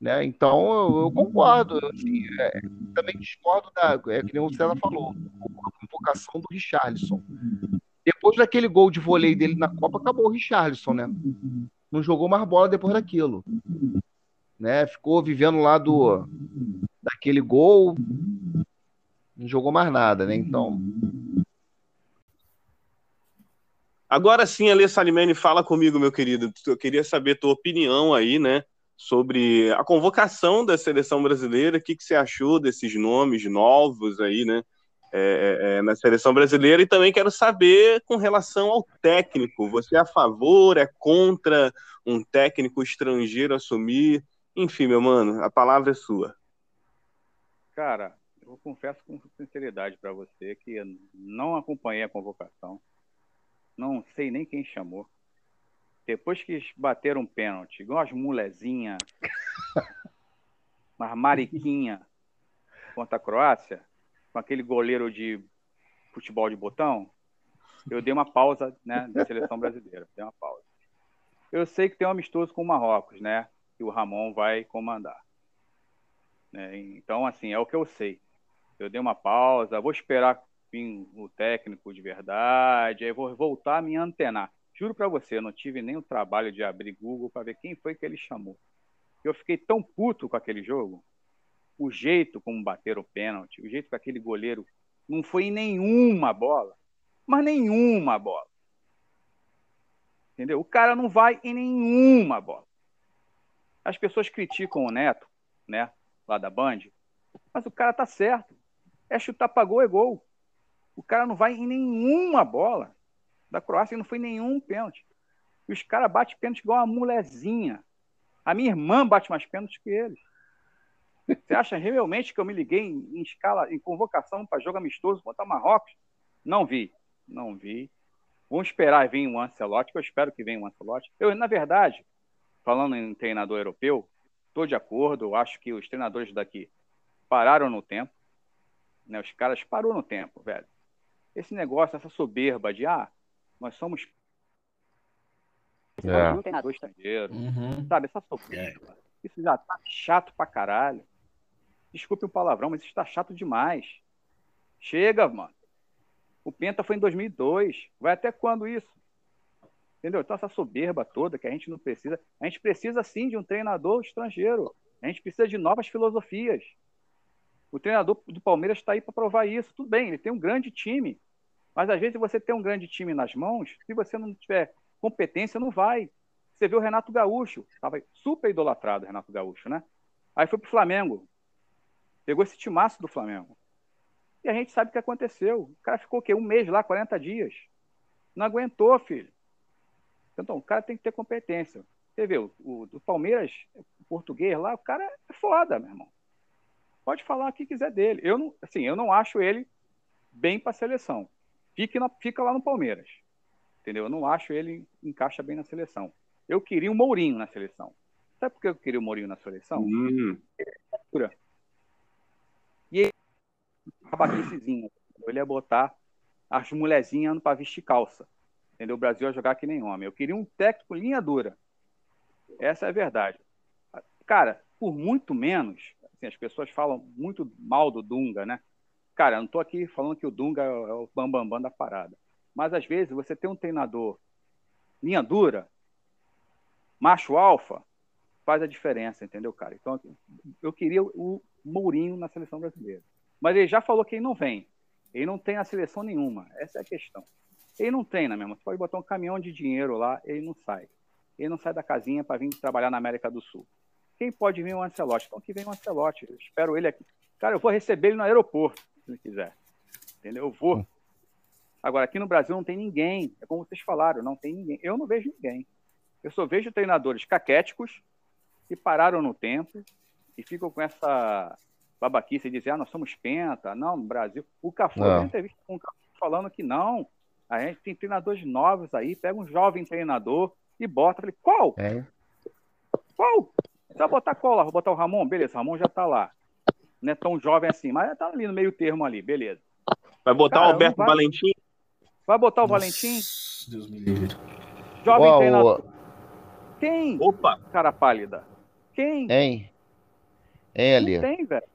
Speaker 3: Né? Então, eu, eu concordo. Assim, é, também discordo da. É que nem o César falou, a convocação do Richarlison. Depois daquele gol de vôlei dele na Copa, acabou o Richarlison, né? Não jogou mais bola depois daquilo. Né? Ficou vivendo lá do daquele gol, não jogou mais nada, né? Então.
Speaker 1: Agora sim, Alê Salimene, fala comigo, meu querido. Eu queria saber tua opinião aí, né? Sobre a convocação da seleção brasileira. O que, que você achou desses nomes novos aí, né? É, é, é, na seleção brasileira e também quero saber com relação ao técnico. Você é a favor, é contra um técnico estrangeiro assumir? Enfim, meu mano, a palavra é sua.
Speaker 4: Cara, eu confesso com sinceridade para você que não acompanhei a convocação. Não sei nem quem chamou. Depois que bateram um pênalti, igual as mulezinhas, *laughs* uma mariquinha contra a Croácia, com aquele goleiro de futebol de botão, eu dei uma pausa né, da seleção brasileira. Dei uma pausa. Eu sei que tem um amistoso com o Marrocos, né? Que o Ramon vai comandar. Né? Então, assim, é o que eu sei. Eu dei uma pausa, vou esperar vir o técnico de verdade, aí vou voltar a me antenar. Juro para você, eu não tive nem o trabalho de abrir Google para ver quem foi que ele chamou. Eu fiquei tão puto com aquele jogo, o jeito como bateram o pênalti, o jeito que aquele goleiro não foi em nenhuma bola, mas nenhuma bola. Entendeu? O cara não vai em nenhuma bola. As pessoas criticam o Neto, né, lá da Band, mas o cara tá certo. É chutar para gol, é gol. O cara não vai em nenhuma bola da Croácia e não foi nenhum pênalti. E os caras batem pênalti igual uma molezinha. A minha irmã bate mais pênalti que eles. Você acha realmente que eu me liguei em, em escala, em convocação para jogo amistoso contra Marrocos? Não vi, não vi. Vamos esperar vir um Ancelotti, que eu espero que venha um Ancelotti. Eu, na verdade, falando em treinador europeu, estou de acordo. Eu acho que os treinadores daqui pararam no tempo. Né? Os caras parou no tempo, velho. Esse negócio, essa soberba de ah, nós somos é. um treinador estrangeiro, uhum. sabe? Essa soberba. É. Isso já tá chato pra caralho. Desculpe o palavrão, mas isso tá chato demais. Chega, mano. O Penta foi em 2002. Vai até quando isso? Entendeu? Então, essa soberba toda que a gente não precisa. A gente precisa sim de um treinador estrangeiro. A gente precisa de novas filosofias. O treinador do Palmeiras está aí para provar isso. Tudo bem, ele tem um grande time. Mas às vezes você tem um grande time nas mãos, se você não tiver competência, não vai. Você vê o Renato Gaúcho, estava super idolatrado, Renato Gaúcho, né? Aí foi pro Flamengo. Pegou esse timaço do Flamengo. E a gente sabe o que aconteceu. O cara ficou o quê? Um mês lá, 40 dias. Não aguentou, filho. Então, o cara tem que ter competência. Você vê, o, o, o Palmeiras, o português lá, o cara é foda, meu irmão. Pode falar o que quiser dele. Eu não, assim, eu não acho ele bem para seleção. Fique na, fica lá no Palmeiras. Entendeu? Eu não acho ele encaixa bem na seleção. Eu queria um Mourinho na seleção. Sabe por que eu queria o Mourinho na seleção? Uhum. E ele, abaquicezinho. Ele ia botar as mulherzinhas para vestir calça. Entendeu? O Brasil ia jogar que nem homem. Eu queria um técnico linha dura. Essa é a verdade. Cara, por muito menos, assim, as pessoas falam muito mal do Dunga, né? Cara, eu não estou aqui falando que o Dunga é o bambambam bam, bam da parada. Mas às vezes você tem um treinador linha dura, macho alfa, faz a diferença, entendeu, cara? Então, eu queria o Mourinho na seleção brasileira. Mas ele já falou que ele não vem. Ele não tem a seleção nenhuma. Essa é a questão. Ele não treina mesmo. Você pode botar um caminhão de dinheiro lá, ele não sai. Ele não sai da casinha para vir trabalhar na América do Sul. Quem pode vir o Ancelotti? Então que vem o Ancelotti. Eu espero ele aqui. Cara, eu vou receber ele no aeroporto, se ele quiser. Entendeu? Eu vou. Agora, aqui no Brasil não tem ninguém. É como vocês falaram, não tem ninguém. Eu não vejo ninguém. Eu só vejo treinadores caquéticos que pararam no tempo e ficam com essa babaquice de dizer, ah, nós somos penta, não, no Brasil. O Cafu, tem entrevista com o Cafu falando que não, a gente tem treinadores novos aí, pega um jovem treinador e bota. falei, qual? É. Qual? Você vai botar qual lá? Vou botar o Ramon? Beleza, o Ramon já tá lá. Não é tão jovem assim, mas tá ali no meio termo ali, beleza.
Speaker 1: Vai botar Cara, o Alberto vai... Valentim?
Speaker 4: Vai botar o Nossa, Valentim?
Speaker 5: Deus me livre.
Speaker 4: Jovem Uau, treinador. Quem?
Speaker 1: Opa!
Speaker 4: Cara pálida. Quem?
Speaker 3: Hein? Hein, ali?
Speaker 4: Tem, velho.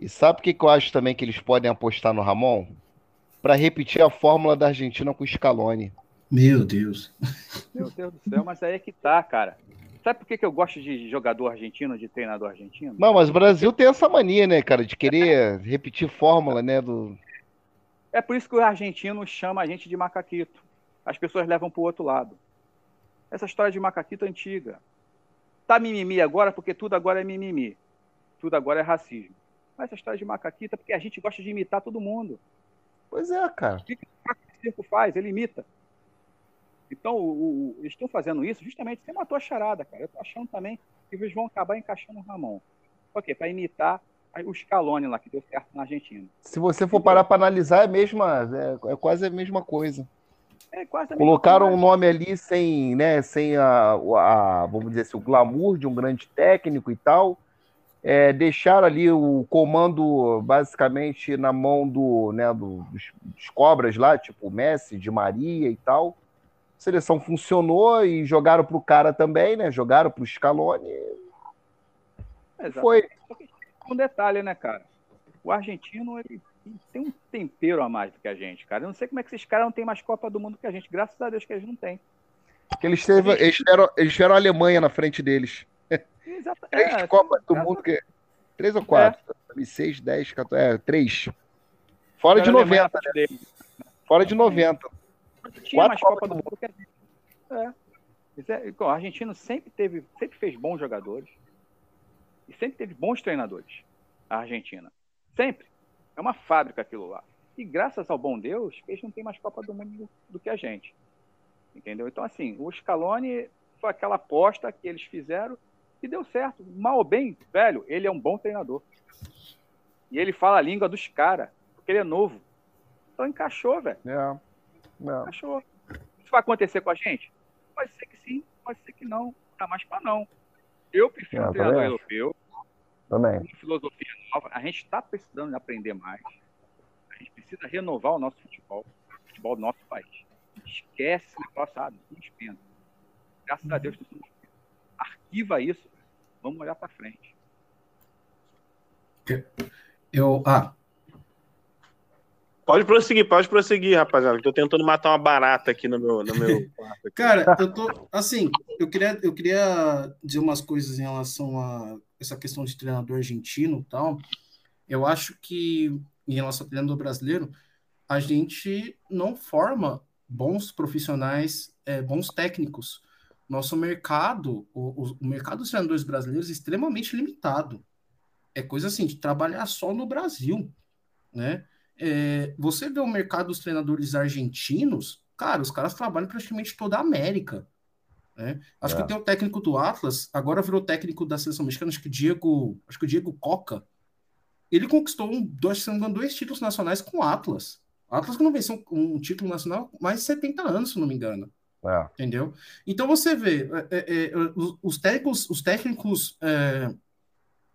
Speaker 3: E sabe o que, que eu acho também que eles podem apostar no Ramon? Para repetir a fórmula da Argentina com o Scaloni.
Speaker 5: Meu Deus.
Speaker 4: Meu Deus do céu, mas aí é que tá, cara. Sabe por que, que eu gosto de jogador argentino, de treinador argentino?
Speaker 3: Não, mas o Brasil tem essa mania, né, cara, de querer *laughs* repetir fórmula, né, do...
Speaker 4: É por isso que o argentino chama a gente de macaquito. As pessoas levam pro outro lado. Essa história de macaquito é antiga. Tá mimimi agora porque tudo agora é mimimi. Tudo agora é racismo. Mas essa história de macaquito é porque a gente gosta de imitar todo mundo.
Speaker 3: Pois é, cara. O
Speaker 4: que, que o circo faz? Ele imita. Então, o, o, eles estão fazendo isso justamente. Você matou a charada, cara. Eu tô achando também que eles vão acabar encaixando o Ramon. Quê? Para imitar o Scaloni lá, que deu certo na Argentina.
Speaker 3: Se você for parar para analisar, é, mesma, é, é quase a mesma coisa.
Speaker 4: É quase
Speaker 3: Colocaram um nome ali sem, né, sem a, a, vamos dizer assim, o glamour de um grande técnico e tal. É, deixaram ali o comando basicamente na mão do, né, do, dos, dos, cobras lá, tipo Messi, de Maria e tal. A seleção funcionou e jogaram para o cara também, né? Jogaram para o Scaloni.
Speaker 4: Foi. Um detalhe, né, cara? o argentino ele, tem um tempero a mais do que a gente, cara. Eu não sei como é que esses caras não têm mais Copa do Mundo que a gente. Graças a Deus que eles não têm.
Speaker 3: Que eles, teve, eles, tiveram, eles tiveram a Alemanha na frente deles. Exato. *laughs* Três é, Copas do Mundo. Que... Três ou quatro? É. 2006, 10, 14. É, três. Fora de 90. Né? Fora de 90.
Speaker 4: Tinha mais Copa do Mundo que a gente. É. O argentino sempre teve, sempre fez bons jogadores e sempre teve bons treinadores. A Argentina, sempre é uma fábrica aquilo lá. E graças ao bom Deus, eles não têm mais Copa do Mundo do, do que a gente, entendeu? Então assim, o Scaloni foi aquela aposta que eles fizeram e deu certo. Mal ou bem, velho, ele é um bom treinador. E ele fala a língua dos caras, porque ele é novo. Então encaixou, velho. É. é. Encaixou. Isso vai acontecer com a gente? Pode ser que sim, pode ser que não. Tá mais para não. Eu prefiro é, um treinador europeu.
Speaker 3: Também.
Speaker 4: Uma filosofia nova. A gente está precisando de aprender mais. A gente precisa renovar o nosso futebol, o futebol do nosso país. Esquece esse negócio, sabe? Não espenda. Graças a Deus, arquiva isso. Vamos olhar para frente.
Speaker 5: Eu, ah,
Speaker 1: Pode prosseguir, pode prosseguir, rapaziada. Estou tentando matar uma barata aqui no meu, no meu *laughs*
Speaker 5: quarto. Cara, eu tô. Assim, eu queria, eu queria dizer umas coisas em relação a essa questão de treinador argentino e tal. Eu acho que, em relação ao treinador brasileiro, a gente não forma bons profissionais, é, bons técnicos. Nosso mercado, o, o mercado dos treinadores brasileiros é extremamente limitado. É coisa assim, de trabalhar só no Brasil, né? É, você vê o mercado dos treinadores argentinos, cara, os caras trabalham praticamente toda a América. Né? Acho é. que tem o técnico do Atlas, agora virou técnico da seleção mexicana, acho que Diego, acho que o Diego Coca. Ele conquistou um, dois, dois títulos nacionais com o Atlas. O Atlas que não venceu um, um, título nacional mais de 70 anos, se não me engano. É. Entendeu? Então você vê, é, é, é os técnicos, os técnicos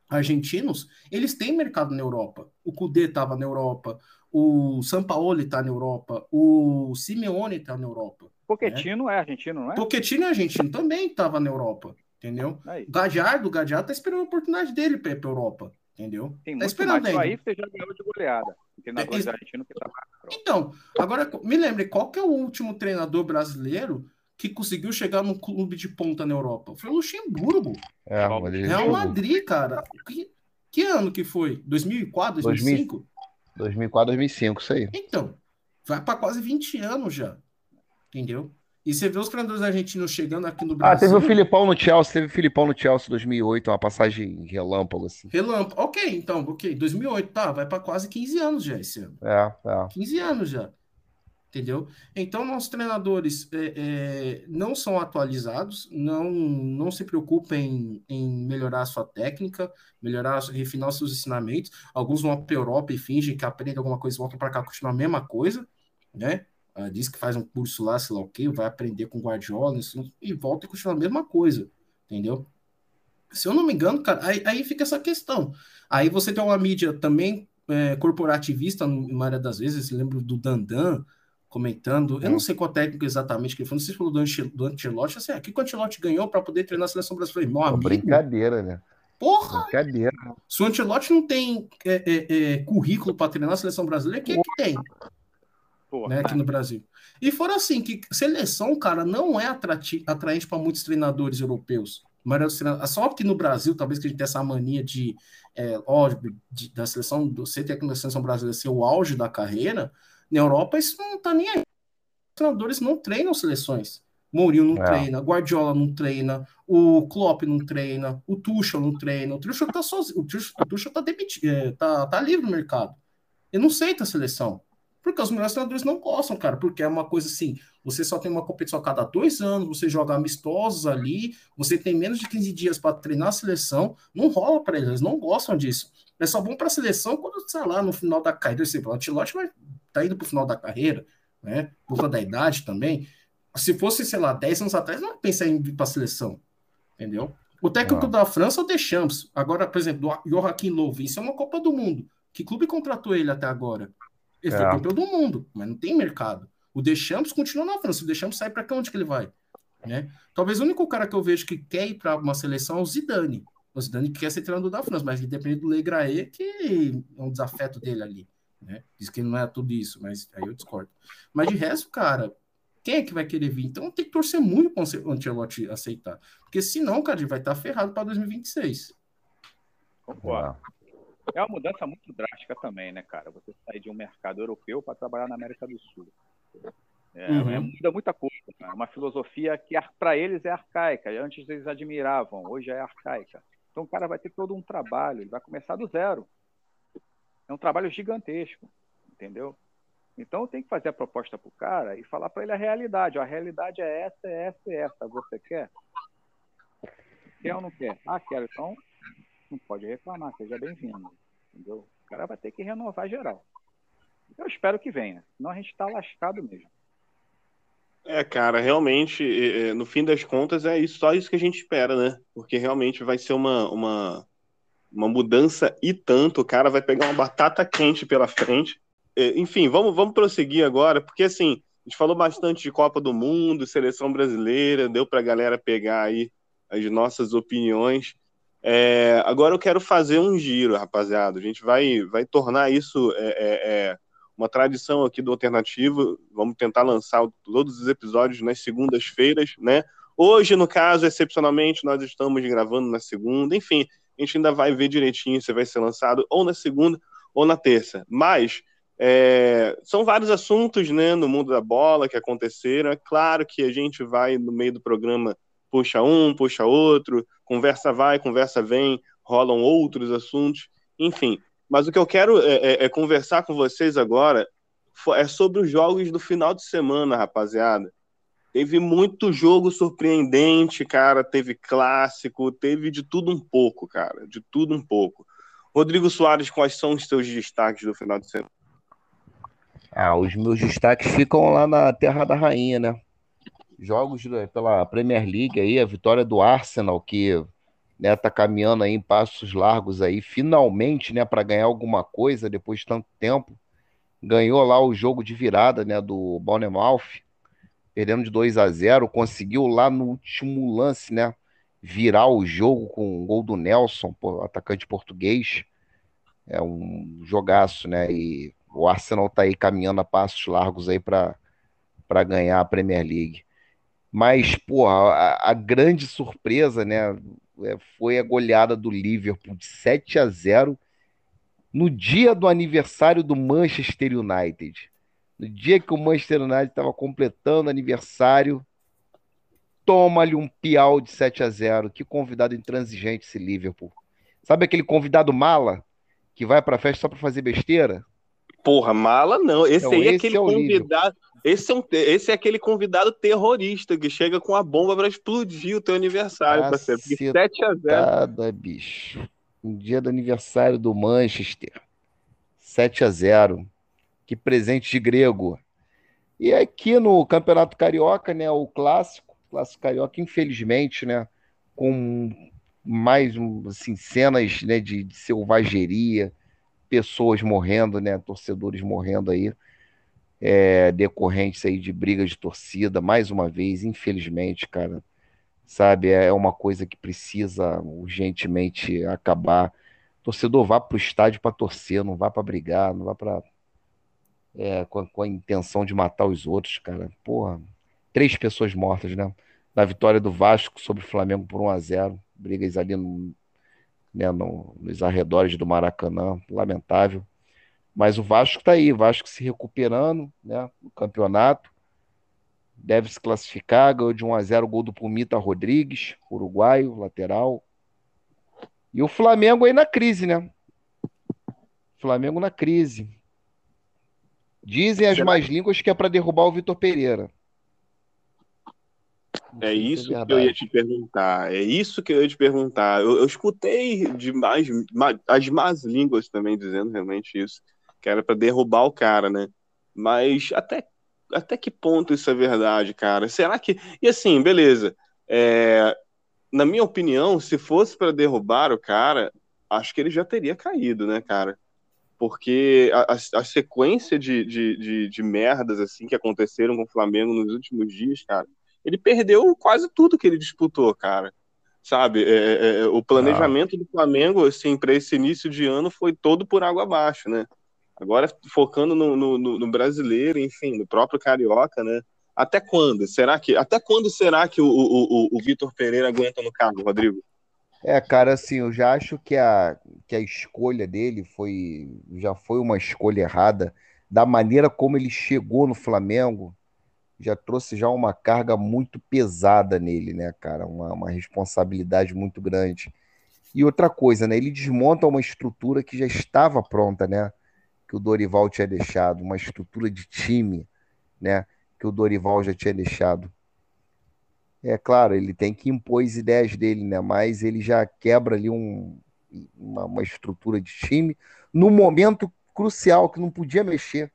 Speaker 5: argentinos, eles têm mercado na Europa. O Cudê estava na Europa, o Sampaoli está na Europa, o Simeone está na Europa.
Speaker 4: Pochettino né? é argentino, não é?
Speaker 5: Pochettino é argentino, também estava na Europa, entendeu? Aí. Gajardo, o Gajardo tá esperando a oportunidade dele para ir para Europa, entendeu?
Speaker 4: Tem tá esperando mais aí você já ganhou de goleada. É, argentino que tá
Speaker 5: Então, agora me lembre, qual que é o último treinador brasileiro que conseguiu chegar num clube de ponta na Europa? Foi o Luxemburgo. É, Real Madrid, cara. Que, que ano que foi? 2004, 2005?
Speaker 3: 2004, 2005, isso aí.
Speaker 5: Então, vai para quase 20 anos já. Entendeu? E você vê os treinadores argentinos chegando aqui no Brasil.
Speaker 3: Ah, teve o Filipão no Chelsea, teve o Filipão no Chelsea 2008, uma passagem relâmpago assim.
Speaker 5: Relâmpago. OK, então, OK, 2008, tá, vai para quase 15 anos já esse ano.
Speaker 3: É, é.
Speaker 5: 15 anos já entendeu? Então, nossos treinadores é, é, não são atualizados, não, não se preocupem em melhorar a sua técnica, melhorar, refinar seus ensinamentos. Alguns vão para a Europa e fingem que aprendem alguma coisa, voltam para cá, continuam a mesma coisa, né? Ah, diz que faz um curso lá, sei lá o quê, vai aprender com Guardiola e volta e continua a mesma coisa, entendeu? Se eu não me engano, cara, aí, aí fica essa questão. Aí você tem uma mídia também é, corporativista, na maioria das vezes, lembro do Dandan, comentando. Eu não é. sei qual técnico exatamente que ele falou. Não sei se falou do, Ancelotti. Do Ancelotti assim, aqui que o Ancelotti ganhou para poder treinar a seleção brasileira. Meu amigo,
Speaker 3: brincadeira, né?
Speaker 5: Porra!
Speaker 3: Brincadeira.
Speaker 5: Se o Ancelotti não tem é, é, é, currículo para treinar a seleção brasileira, quem é que tem? Né, aqui no Brasil. E fora assim, que seleção, cara, não é atrati atraente para muitos treinadores europeus. Mas só que no Brasil, talvez que a gente tenha essa mania de, é, óbvio, de, da seleção, do ser técnico da seleção brasileira ser o auge da carreira, na Europa, isso não tá nem aí. Os treinadores não treinam seleções. Mourinho não é. treina, Guardiola não treina, o Klopp não treina, o Tuchel não treina, o Tuchel tá sozinho, o Tuchel, o Tuchel tá, demitido, é, tá, tá livre no mercado. Ele não aceita a seleção. Porque os melhores treinadores não gostam, cara, porque é uma coisa assim, você só tem uma competição a cada dois anos, você joga amistosos ali, você tem menos de 15 dias para treinar a seleção, não rola para eles, eles não gostam disso. É só bom para a seleção quando, sei lá, no final da carreira, o Antilote vai tá indo pro final da carreira, né? Por conta da idade também. Se fosse, sei lá, 10 anos atrás, não pensar em ir para a seleção, entendeu? O técnico ah. da França é o Deschamps. Agora, por exemplo, o Joaquim Lowe, isso é uma Copa do Mundo. Que clube contratou ele até agora? Ele é. foi campeão do mundo, mas não tem mercado. O Deschamps continua na França. O Deschamps sai para onde que ele vai? Né? Talvez o único cara que eu vejo que quer ir para uma seleção é o Zidane. O Zidane quer ser treinador da França, mas independente do Legraé, que é um desafeto dele ali. Né? Diz que não é tudo isso, mas aí eu discordo. Mas de resto, cara, quem é que vai querer vir? Então tem que torcer muito para o Ancelotti aceitar. Porque senão, cara, ele vai estar ferrado para 2026.
Speaker 4: Concordo. É uma mudança muito drástica também, né, cara? Você sair de um mercado europeu para trabalhar na América do Sul. É, uhum. é, muda muita coisa. É uma filosofia que para eles é arcaica. Antes eles admiravam, hoje é arcaica. Então o cara vai ter todo um trabalho, ele vai começar do zero. É um trabalho gigantesco, entendeu? Então tem que fazer a proposta para o cara e falar para ele a realidade. a realidade é essa, é essa e essa. Você quer? Quer ou não quer? Ah, quero. Então não pode reclamar, seja bem-vindo. Entendeu? O cara vai ter que renovar geral. Eu espero que venha, senão a gente está lascado mesmo.
Speaker 1: É, cara, realmente, no fim das contas, é isso, só isso que a gente espera, né? Porque realmente vai ser uma, uma, uma mudança e tanto. O cara vai pegar uma batata quente pela frente. Enfim, vamos, vamos prosseguir agora, porque assim, a gente falou bastante de Copa do Mundo, seleção brasileira, deu para a galera pegar aí as nossas opiniões. É, agora eu quero fazer um giro, rapaziada. A gente vai, vai tornar isso é, é, é uma tradição aqui do Alternativo. Vamos tentar lançar todos os episódios nas segundas-feiras, né? Hoje, no caso, excepcionalmente, nós estamos gravando na segunda. Enfim, a gente ainda vai ver direitinho se vai ser lançado ou na segunda ou na terça. Mas é, são vários assuntos né, no mundo da bola que aconteceram. É claro que a gente vai, no meio do programa, puxa um, puxa outro, conversa vai, conversa vem, rolam outros assuntos. Enfim, mas o que eu quero é, é, é conversar com vocês agora é sobre os jogos do final de semana, rapaziada. Teve muito jogo surpreendente, cara. Teve clássico, teve de tudo um pouco, cara. De tudo um pouco. Rodrigo Soares, quais são os seus destaques do final de semana?
Speaker 3: Ah, os meus destaques ficam lá na Terra da Rainha, né? Jogos pela Premier League aí, a vitória do Arsenal, que né, tá caminhando aí em passos largos aí, finalmente, né, para ganhar alguma coisa depois de tanto tempo. Ganhou lá o jogo de virada, né, do Bournemouth, perdendo de 2 a 0, conseguiu lá no último lance, né, virar o jogo com o gol do Nelson, atacante português. É um jogaço, né? E o Arsenal tá aí caminhando a passos largos aí para ganhar a Premier League. Mas, pô, a, a grande surpresa, né? É, foi a goleada do Liverpool de 7 a 0 no dia do aniversário do Manchester United. No dia que o Manchester United estava completando aniversário, toma-lhe um piau de 7 a 0 Que convidado intransigente esse Liverpool. Sabe aquele convidado mala que vai para a festa só para fazer besteira?
Speaker 1: Porra, mala não. Esse então, aí é aquele é convidado. Esse é, um, esse é aquele convidado terrorista que chega com a bomba para explodir o teu aniversário, parceiro. Porque 7x0.
Speaker 3: bicho. Um dia do aniversário do Manchester. 7 a 0 Que presente de grego. E aqui no Campeonato Carioca, né, o clássico, clássico carioca, infelizmente, né, com mais assim, cenas né, de, de selvageria, pessoas morrendo, né, torcedores morrendo aí é, decorrentes aí de brigas de torcida, mais uma vez, infelizmente, cara, sabe, é uma coisa que precisa urgentemente acabar. O torcedor vá para o estádio para torcer, não vá para brigar, não vá para é, com, com, a intenção de matar os outros, cara. Porra, três pessoas mortas, né? Na vitória do Vasco sobre o Flamengo por 1 a 0 brigas ali no, né, no, nos arredores do Maracanã, lamentável. Mas o Vasco está aí, o Vasco se recuperando né, no campeonato. Deve se classificar, ganhou de 1 a 0 o gol do Pumita Rodrigues, uruguaio, lateral. E o Flamengo aí na crise, né? Flamengo na crise. Dizem as mais línguas que é para derrubar o Vitor Pereira.
Speaker 1: É isso é que eu ia te perguntar. É isso que eu ia te perguntar. Eu, eu escutei de mais, as más línguas também dizendo realmente isso que era para derrubar o cara, né? Mas até, até que ponto isso é verdade, cara? Será que. E assim, beleza. É... Na minha opinião, se fosse para derrubar o cara, acho que ele já teria caído, né, cara? Porque a, a, sequência de, de, de, de merdas assim que aconteceram com o Flamengo nos últimos dias, cara, ele perdeu quase tudo que ele disputou, cara sabe? É, é, é o planejamento ah. do Flamengo, assim, para esse início de ano foi todo por água abaixo, né? Agora focando no, no, no, brasileiro, enfim, no próprio carioca, né? Até quando? Será que até quando será que o, o, o, o Vitor Pereira aguenta no cargo, Rodrigo?
Speaker 3: É, cara, assim, eu já acho que a, que a escolha dele foi já foi uma escolha errada da maneira como ele chegou no Flamengo já trouxe já uma carga muito pesada nele, né, cara? Uma, uma responsabilidade muito grande. E outra coisa, né? Ele desmonta uma estrutura que já estava pronta, né? Que o Dorival tinha deixado, uma estrutura de time, né? Que o Dorival já tinha deixado. É claro, ele tem que impor as ideias dele, né? Mas ele já quebra ali um, uma, uma estrutura de time no momento crucial que não podia mexer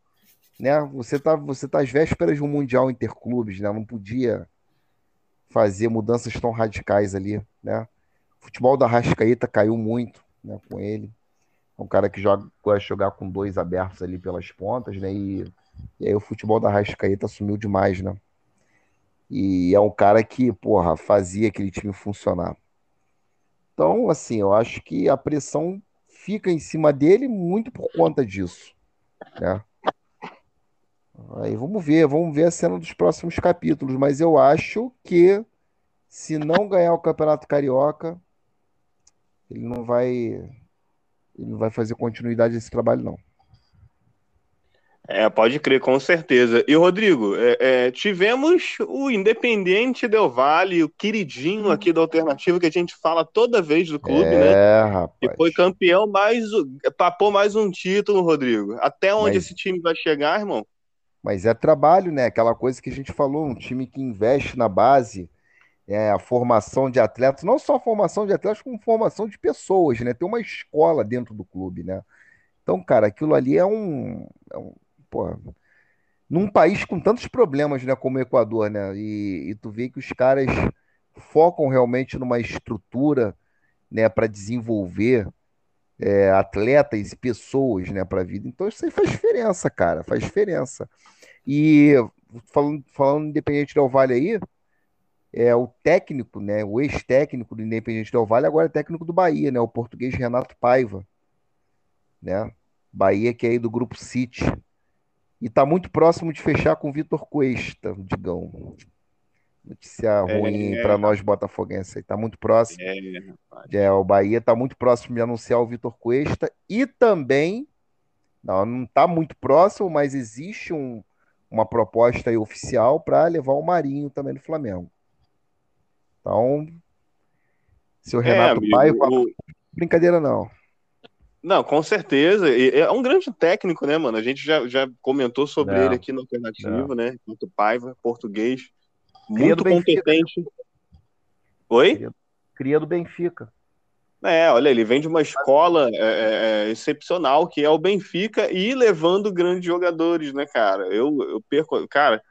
Speaker 3: né? Você tá, você tá às vésperas de um mundial interclubes, né? Não podia fazer mudanças tão radicais ali, né? O futebol da Rascaeta caiu muito, né, com ele. É um cara que joga, gosta de jogar com dois abertos ali pelas pontas, né? E, e aí o futebol da Rascaeta sumiu demais, né? E é um cara que, porra, fazia aquele time funcionar. Então, assim, eu acho que a pressão fica em cima dele muito por conta disso, né? Aí vamos ver, vamos ver a cena dos próximos capítulos, mas eu acho que se não ganhar o Campeonato Carioca, ele não vai ele não vai fazer continuidade desse trabalho não.
Speaker 1: É, pode crer, com certeza. E, Rodrigo, é, é, tivemos o Independente Del Vale, o queridinho aqui da Alternativa, que a gente fala toda vez do clube, é, né? Rapaz. E foi campeão mais. papou mais um título, Rodrigo. Até onde Mas... esse time vai chegar, irmão?
Speaker 3: Mas é trabalho, né? Aquela coisa que a gente falou, um time que investe na base, é, a formação de atletas, não só a formação de atletas, como formação de pessoas, né? Tem uma escola dentro do clube, né? Então, cara, aquilo ali é um. É um porra, num país com tantos problemas, né, como o Equador, né? E, e tu vê que os caras focam realmente numa estrutura, né, para desenvolver é, atletas e pessoas, né, para a vida. Então isso aí faz diferença, cara, faz diferença. E falando, falando Independente Del Vale aí, é o técnico, né, o ex-técnico do Independente Del Vale, agora é técnico do Bahia, né, o português Renato Paiva, né, Bahia que é aí do grupo City. E tá muito próximo de fechar com o Vitor Cuesta, Digão. Notícia é, ruim é, para nós botafoguenses. Está muito próximo. É, é, o Bahia está muito próximo de anunciar o Vitor Cuesta e também não não está muito próximo, mas existe um, uma proposta oficial para levar o Marinho também no Flamengo. Então, seu é, Renato é, Paiva, o... brincadeira não.
Speaker 1: Não, com certeza. É um grande técnico, né, mano? A gente já, já comentou sobre não, ele aqui no Alternativo, não. né? Renato Paiva, português muito competente. Oi?
Speaker 3: Cria do Benfica.
Speaker 1: É, olha, ele vem de uma escola é, é, é, excepcional, que é o Benfica, e levando grandes jogadores, né, cara? Eu, eu perco. Cara,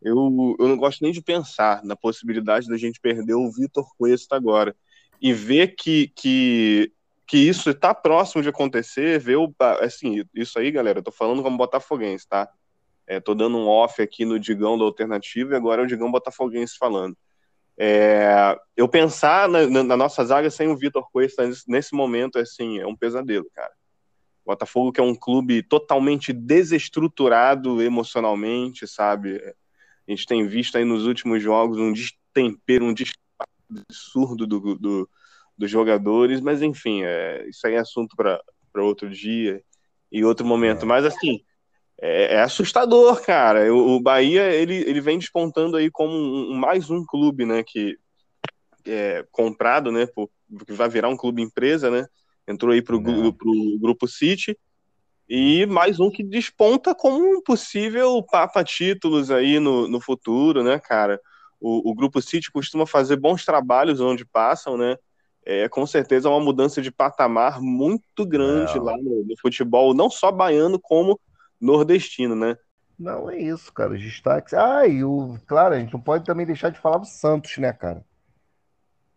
Speaker 1: eu, eu não gosto nem de pensar na possibilidade da gente perder o Vitor Cuesta agora. E ver que, que, que isso está próximo de acontecer, ver o. Assim, isso aí, galera, eu tô falando como botafoguense, tá? É, tô dando um off aqui no Digão da Alternativa e agora é o Digão Botafoguense falando. É, eu pensar na, na, nossa zaga sem o Vitor Cuesta nesse momento, assim, é um pesadelo, cara. Botafogo que é um clube totalmente desestruturado emocionalmente, sabe? A gente tem visto aí nos últimos jogos um destempero, um absurdo do, do, dos jogadores, mas enfim, é, isso aí é assunto para outro dia e outro momento. É. Mas assim, é, é, assustador, cara. O, o, Bahia ele, ele vem despontando aí como um, mais um clube, né, que é comprado, né, por, que vai virar um clube empresa, né? Entrou aí pro, o pro grupo City e mais um que desponta como um possível papa títulos aí no, no futuro, né, cara? O, o grupo City costuma fazer bons trabalhos onde passam, né? É com certeza uma mudança de patamar muito grande lá no, no futebol, não só baiano como nordestino, né?
Speaker 3: Não, é isso, cara. Os destaques. Ah, e o. Claro, a gente não pode também deixar de falar do Santos, né, cara?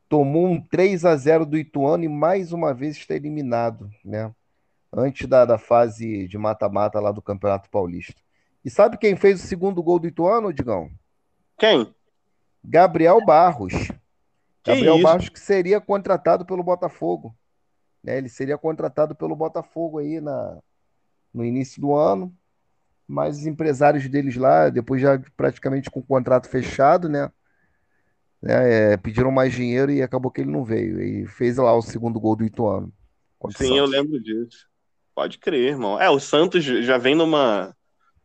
Speaker 3: Tomou um 3 a 0 do Ituano e mais uma vez está eliminado, né? Antes da, da fase de mata-mata lá do Campeonato Paulista. E sabe quem fez o segundo gol do Ituano, Digão?
Speaker 1: Quem?
Speaker 3: Gabriel Barros. Gabriel isso? Barros que seria contratado pelo Botafogo. Né? Ele seria contratado pelo Botafogo aí na, no início do ano. Mas os empresários deles lá, depois já praticamente com o contrato fechado, né? né é, pediram mais dinheiro e acabou que ele não veio. E fez lá o segundo gol do Ituano.
Speaker 1: Sim, eu lembro disso. Pode crer, irmão. É, o Santos já vem numa,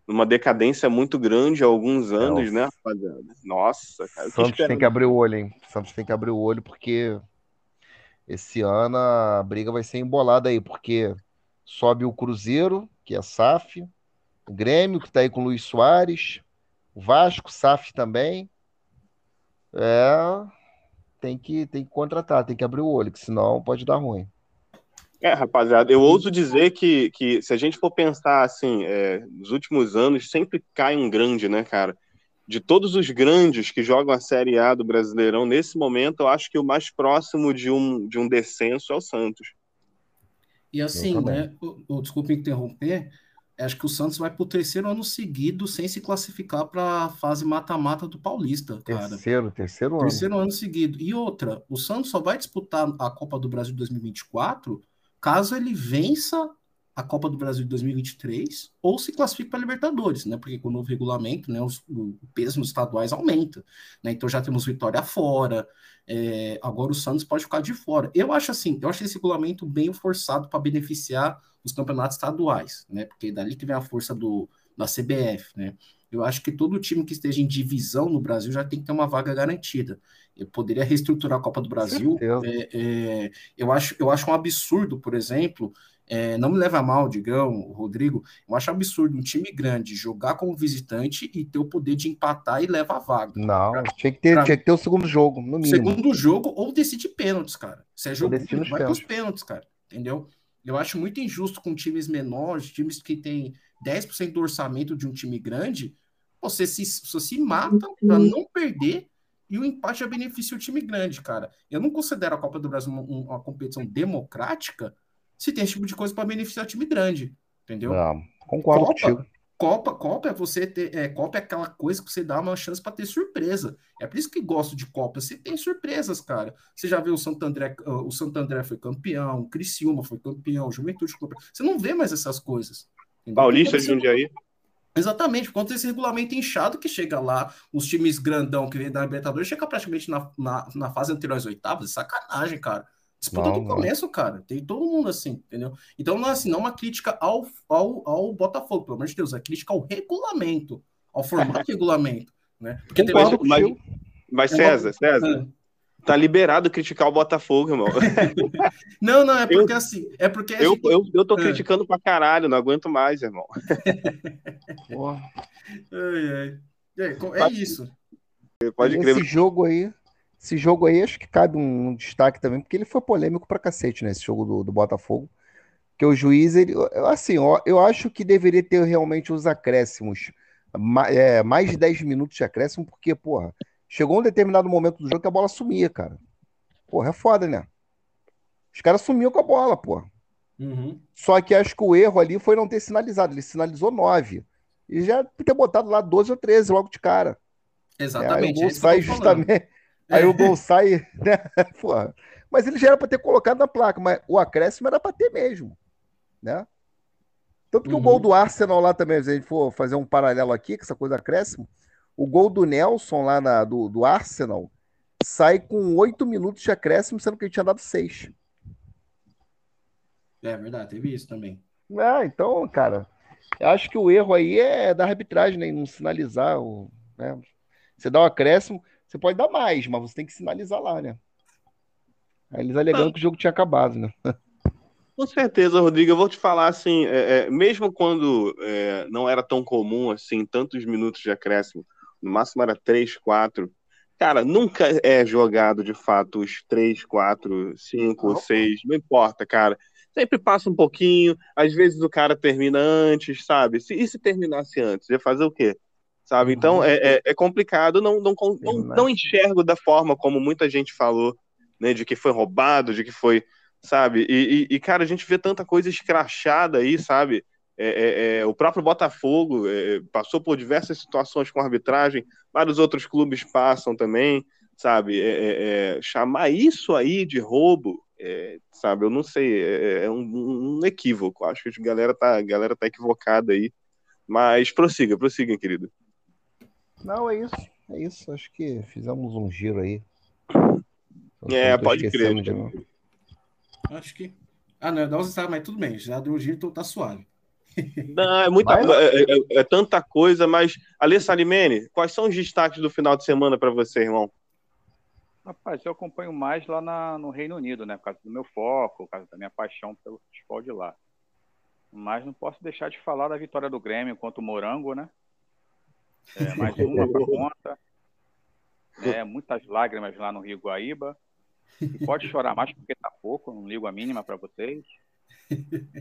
Speaker 1: numa decadência muito grande há alguns é, anos, é, né, rapaziada? Nossa,
Speaker 3: cara. Santos tem que abrir o olho, hein? Santos tem que abrir o olho porque esse ano a briga vai ser embolada aí, porque sobe o Cruzeiro, que é SAF, o Grêmio, que tá aí com o Luiz Soares, o Vasco, SAF também. É, tem que, tem que contratar, tem que abrir o olho, que senão pode dar ruim.
Speaker 1: É, rapaziada, eu ouso dizer que, que se a gente for pensar assim, é, nos últimos anos, sempre cai um grande, né, cara? De todos os grandes que jogam a Série A do Brasileirão, nesse momento, eu acho que o mais próximo de um, de um descenso é o Santos.
Speaker 5: E assim, né, o, o, desculpa interromper, acho que o Santos vai para o terceiro ano seguido sem se classificar para a fase mata-mata do Paulista,
Speaker 3: cara. Terceiro, terceiro ano.
Speaker 5: Terceiro ano seguido. E outra, o Santos só vai disputar a Copa do Brasil 2024 caso ele vença a Copa do Brasil de 2023 ou se classifique para a Libertadores, né? Porque com o novo regulamento, né, os, o peso nos estaduais aumenta, né? Então já temos Vitória fora, é, agora o Santos pode ficar de fora. Eu acho assim, eu acho esse regulamento bem forçado para beneficiar os campeonatos estaduais, né? Porque dali que vem a força do da CBF, né? Eu acho que todo time que esteja em divisão no Brasil já tem que ter uma vaga garantida. Eu poderia reestruturar a Copa do Brasil. É, é, eu, acho, eu acho um absurdo, por exemplo, é, não me leva a mal, Digão, Rodrigo, eu acho absurdo um time grande jogar como visitante e ter o poder de empatar e levar a vaga.
Speaker 3: Não, pra, tinha, que ter, pra... tinha que ter o segundo jogo, no mínimo.
Speaker 5: Segundo jogo ou decide pênaltis, cara. Se é jogo, vai para os pênaltis, cara. Entendeu? Eu acho muito injusto com times menores, times que têm 10% do orçamento de um time grande, você se, você se mata para não perder e o empate já beneficia o time grande, cara. Eu não considero a Copa do Brasil uma, uma competição democrática se tem esse tipo de coisa para beneficiar o time grande, entendeu? Não,
Speaker 3: concordo Copa, contigo.
Speaker 5: Copa, Copa é você ter, é, Copa é aquela coisa que você dá uma chance para ter surpresa. É por isso que gosto de Copa. Você tem surpresas, cara. Você já viu o Santo André, o Santo André foi campeão, o Criciúma foi campeão, o Juventude foi campeão. Você não vê mais essas coisas.
Speaker 1: Entendeu? Paulista de Jundiaí.
Speaker 5: Exatamente, por conta desse regulamento inchado que chega lá, os times grandão que vem da Libertadores chega praticamente na, na, na fase anterior às oitavas, é sacanagem, cara. Disputa não, do começo, não. cara. Tem todo mundo assim, entendeu? Então, não é assim, não é uma crítica ao, ao, ao Botafogo, pelo amor de Deus, é crítica ao regulamento, ao formato de regulamento, né?
Speaker 1: Porque tem mas, mas, mas César, César, é. Tá liberado criticar o Botafogo, irmão. *laughs*
Speaker 5: não, não, é porque eu, assim. É porque
Speaker 1: eu, gente... eu, eu tô é. criticando pra caralho, não aguento mais, irmão. *laughs*
Speaker 5: Porra. Ai, ai. É, é isso.
Speaker 3: Pode crer. Esse jogo aí. Esse jogo aí, acho que cabe um destaque também, porque ele foi polêmico pra cacete, né? Esse jogo do, do Botafogo. Que o juiz, ele, assim, ó, eu acho que deveria ter realmente os acréscimos. É, mais de 10 minutos de acréscimo, porque, porra, Chegou um determinado momento do jogo que a bola sumia, cara. Porra, é foda, né? Os caras sumiam com a bola, porra. Uhum. Só que acho que o erro ali foi não ter sinalizado. Ele sinalizou 9. E já ter botado lá 12 ou 13 logo de cara.
Speaker 5: Exatamente.
Speaker 3: É, aí o gol é sai justamente. Aí o gol sai, né? Porra. Mas ele já era para ter colocado na placa, mas o acréscimo era para ter mesmo, né? Tanto que uhum. o gol do Arsenal lá também, se a gente for fazer um paralelo aqui, com essa coisa acréscimo, o gol do Nelson lá na, do, do Arsenal sai com oito minutos de acréscimo, sendo que ele tinha dado seis.
Speaker 5: É verdade, teve isso também.
Speaker 3: Ah, então, cara, eu acho que o erro aí é da arbitragem, né? Não sinalizar. O, né? Você dá o um acréscimo, você pode dar mais, mas você tem que sinalizar lá, né? Aí eles alegando ah. que o jogo tinha acabado, né? *laughs*
Speaker 1: Com certeza, Rodrigo. Eu vou te falar assim, é, é, mesmo quando é, não era tão comum assim, tantos minutos de acréscimo, no máximo era 3, 4. Cara, nunca é jogado de fato os 3, 4, 5, 6, não importa, cara. Sempre passa um pouquinho, às vezes o cara termina antes, sabe? Se, e se terminasse antes, ia fazer o quê? Sabe? Então uhum. é, é, é, complicado, não, não, não, não enxergo da forma como muita gente falou, né? De que foi roubado, de que foi, sabe? E, e, e cara, a gente vê tanta coisa escrachada aí, sabe? É, é, é, o próprio Botafogo é, passou por diversas situações com arbitragem, vários outros clubes passam também, sabe? É, é, é chamar isso aí de roubo, é, sabe? Eu não sei, é, é um, um, equívoco. Acho que a galera tá, a galera tá equivocada aí. Mas prossiga, prossiga, querido.
Speaker 3: Não, é isso. É isso. Acho que fizemos um giro aí.
Speaker 1: é, pode crer.
Speaker 5: Acho que. Ah, não, não sabe, mas tudo bem. Já deu um giro, então tá suave.
Speaker 1: Não, é, muita, é, é, é, tanta coisa, mas Alê Salimene, quais são os destaques do final de semana para você, irmão?
Speaker 4: Rapaz, eu acompanho mais lá na, no Reino Unido, né? Por causa do meu foco, por causa da minha paixão pelo futebol de lá. Mas não posso deixar de falar da vitória do Grêmio contra o Morango, né? É, mais *laughs* uma para conta. É, muitas lágrimas lá no Rio Guaíba. E pode chorar mais porque tá pouco, não ligo a mínima para vocês.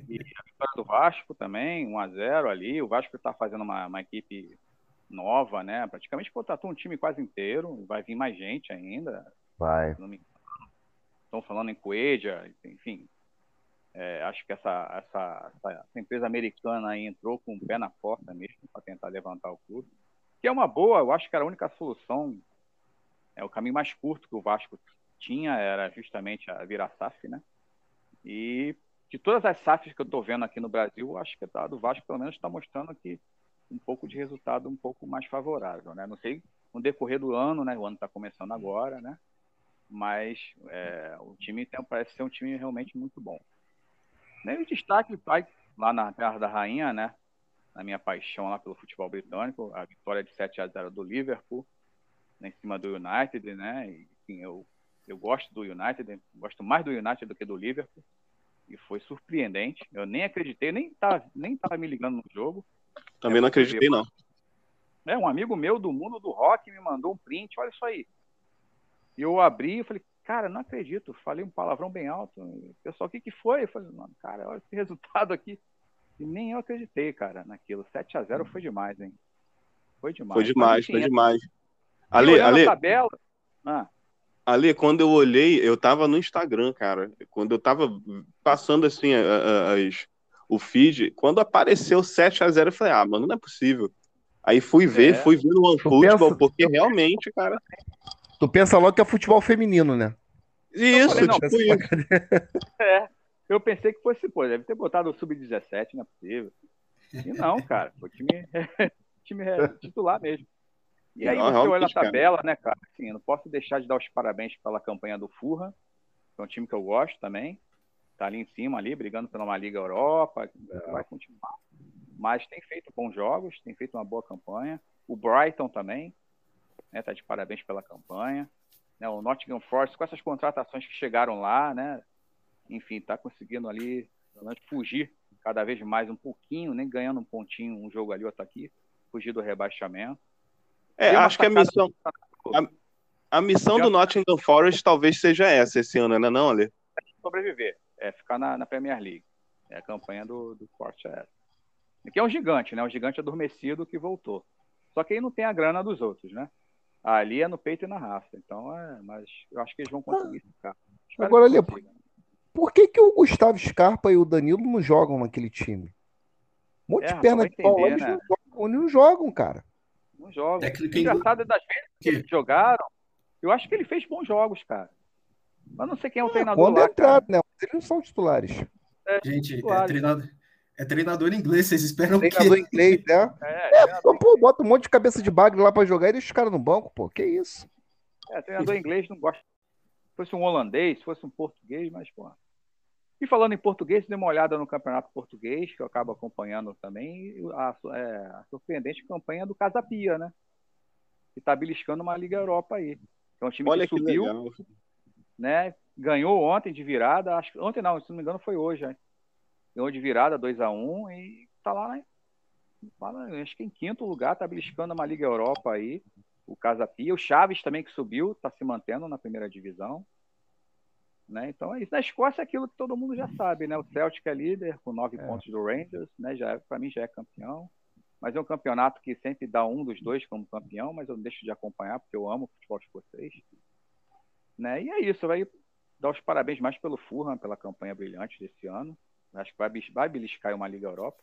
Speaker 4: E a vitória do Vasco também, 1 a 0 ali. O Vasco está fazendo uma, uma, equipe nova, né? Praticamente contratou um time quase inteiro. Vai vir mais gente ainda.
Speaker 3: Vai.
Speaker 4: Estão falando em Coelha, enfim. É, acho que essa, essa, essa, empresa americana entrou com o pé na porta mesmo para tentar levantar o clube. Que é uma boa, eu acho que era a única solução. É o caminho mais curto que o Vasco tinha, era justamente a virar SAF, né? E de todas as SAFs que eu estou vendo aqui no Brasil, acho que a do Vasco pelo menos está mostrando que um pouco de resultado um pouco mais favorável, né? Não sei no decorrer do ano, né? O ano está começando agora, né? Mas é, o time tem, parece ser um time realmente muito bom. Nem o destaque vai lá na Terra da Rainha, né? Na minha paixão lá pelo futebol britânico, a vitória de 7 a 0 do Liverpool, né, em cima do United, né? E, enfim, eu, eu gosto do United, gosto mais do United do que do Liverpool e foi surpreendente. Eu nem acreditei, nem estava nem tava me ligando no jogo.
Speaker 1: Também é, não acreditei, não.
Speaker 4: É, um amigo meu do mundo do rock me mandou um print, olha isso aí. E eu abri e falei, cara, não acredito. Falei um palavrão bem alto. Pessoal, o que, que foi? Eu falei, mano, cara, olha esse *laughs* resultado aqui. E nem eu acreditei, cara, naquilo. 7 a 0 foi demais, hein? Foi demais.
Speaker 1: Foi demais, foi demais. Ale, Ale.
Speaker 4: Tabela... Ah.
Speaker 1: Ali, quando eu olhei, eu tava no Instagram, cara. Quando eu tava passando assim as, o feed, quando apareceu 7 a 0 eu falei, ah, mano, não é possível. Aí fui ver, é. fui ver no OneFootball, pensa... porque realmente, cara.
Speaker 3: Tu pensa logo que é futebol feminino, né?
Speaker 1: Isso, falei, tipo isso.
Speaker 4: É. Eu pensei que fosse, pô, deve ter botado o Sub-17, não é possível. E não, cara, o time, *laughs* time titular mesmo. E aí não, você olha a tabela, cara. né, cara? Assim, eu não posso deixar de dar os parabéns pela campanha do Furra, que é um time que eu gosto também. Tá ali em cima, ali, brigando pela uma Liga Europa, é. vai continuar. Mas tem feito bons jogos, tem feito uma boa campanha. O Brighton também, né, tá de parabéns pela campanha. Né, o Nottingham Forest, com essas contratações que chegaram lá, né? Enfim, tá conseguindo ali fugir cada vez mais um pouquinho, nem ganhando um pontinho, um jogo ali, outro aqui, fugir do rebaixamento.
Speaker 1: É, acho que a missão. A, a missão do Nottingham Forest talvez seja essa esse ano, né, não, Ale?
Speaker 4: Sobreviver. É ficar na, na Premier League. É a campanha do, do Forte é essa. Aqui é um gigante, né? Um gigante adormecido que voltou. Só que aí não tem a grana dos outros, né? Ali é no peito e na raça. Então, é, mas eu acho que eles vão conseguir ficar.
Speaker 3: Espero Agora, Ali, por que, que o Gustavo Scarpa e o Danilo não jogam naquele time? Um monte é, de perna de pau, eles, né? não jogam, eles não jogam, cara.
Speaker 4: Não jogam. Técnico Engraçado é das vezes que eles jogaram, eu acho que ele fez bons jogos, cara. Mas não sei quem é o é, treinador
Speaker 3: quando
Speaker 4: lá.
Speaker 3: Entrado, né? Eles não são titulares.
Speaker 5: É, Gente, é titulares. É, treinador, é treinador inglês, vocês esperam
Speaker 3: treinador que... inglês, né? *laughs* É, é pô, bota um monte de cabeça de bagre lá pra jogar e deixa os caras no banco, pô. Que isso?
Speaker 4: É, treinador inglês não gosta. Se fosse um holandês, se fosse um português, mas, pô. E falando em português, dê uma olhada no campeonato português, que eu acabo acompanhando também, a, é, a surpreendente campanha do Casapia, né? Que está beliscando uma Liga Europa aí. É um time Olha que, que subiu, legal. né? Ganhou ontem de virada, acho ontem não, se não me engano foi hoje, né? Ganhou de virada 2 a 1 um, e está lá, né? acho que em quinto lugar, está beliscando uma Liga Europa aí, o Casapia. O Chaves também que subiu, está se mantendo na primeira divisão. Né? Então é isso. Na Escócia é aquilo que todo mundo já sabe, né? O Celtic é líder com nove é. pontos do Rangers, né? Já é, para mim já é campeão. Mas é um campeonato que sempre dá um dos dois como campeão, mas eu não deixo de acompanhar porque eu amo o futebol escocês. Né? E é isso, vai dar os parabéns mais pelo Fulham, pela campanha brilhante desse ano. Acho que vai, vai beliscar uma Liga Europa.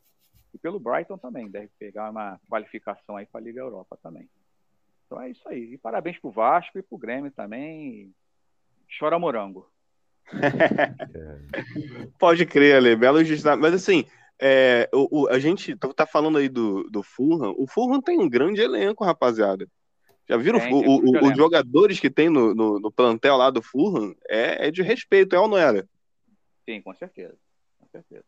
Speaker 4: E pelo Brighton também, deve pegar uma qualificação aí para a Liga Europa também. Então é isso aí. E parabéns pro Vasco e pro Grêmio também. Chora morango. *laughs*
Speaker 1: Pode crer, Ale, belo destaque. Mas assim, é, o, o, a gente tá, tá falando aí do, do Fulham. O Fulham tem um grande elenco, rapaziada. Já viram tem, o, os jogadores que tem no, no, no, plantel lá do Fulham? É, é de respeito, é ou não era?
Speaker 4: Sim, com certeza. Com certeza.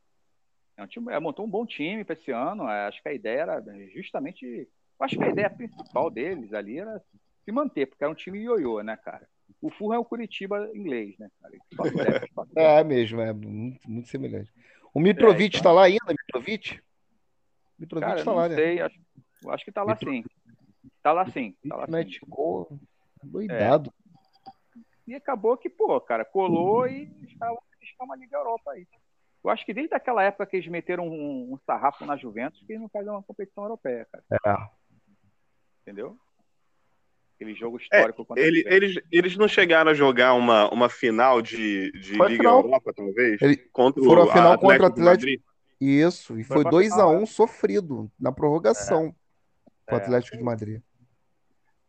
Speaker 4: É um time, é, montou um bom time para esse ano. É, acho que a ideia era justamente. Acho que a ideia principal deles ali era se manter, porque era um time ioiô, né, cara? O Fulham é o Curitiba inglês, né, cara? *laughs*
Speaker 3: é mesmo, é muito, muito semelhante. O Mitrovic está é, então... lá ainda, Mitrovic?
Speaker 4: Mitrovic cara, tá lá, né? sei, acho, acho que tá lá sim. Tá lá sim. Tá lá
Speaker 3: sim. Gol, doidado.
Speaker 4: É. E acabou que, pô, cara, colou e estava uma Liga Europa aí. Eu acho que desde aquela época que eles meteram um, um sarrafo na Juventus, que eles não fazem uma competição europeia, cara.
Speaker 3: É.
Speaker 4: Entendeu? Aquele jogo é, histórico.
Speaker 1: É, ele, eles, eles não chegaram a jogar uma, uma final de, de Liga final. Europa, talvez?
Speaker 3: Ele, contra foram a final contra o Atlético. Isso, e foi 2x1 um sofrido na prorrogação é. com o é. Atlético de Madrid.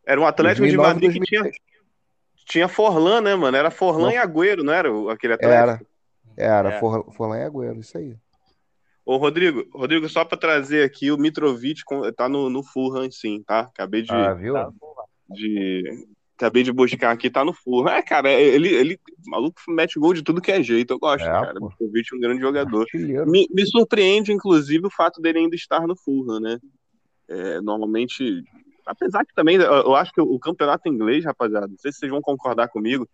Speaker 1: Era um Atlético 2009, de Madrid 2010. que tinha, tinha Forlan, né, mano? Era Forlan não. e Agüero, não era aquele Atlético?
Speaker 3: Era, era é. Forlan e Agüero, isso aí.
Speaker 1: Ô, Rodrigo, Rodrigo, só para trazer aqui, o Mitrovic tá no, no Fulham, sim, tá? Acabei de.
Speaker 3: Ah, viu?
Speaker 1: Tá de acabei de buscar aqui, tá no furro. É, cara, ele, ele maluco mete gol de tudo que é jeito, eu gosto, é, cara. O é um grande jogador. Me, me, surpreende, inclusive, o fato dele ainda estar no furro, né? É, normalmente, apesar que também, eu acho que o campeonato inglês, rapaziada, não sei se vocês vão concordar comigo,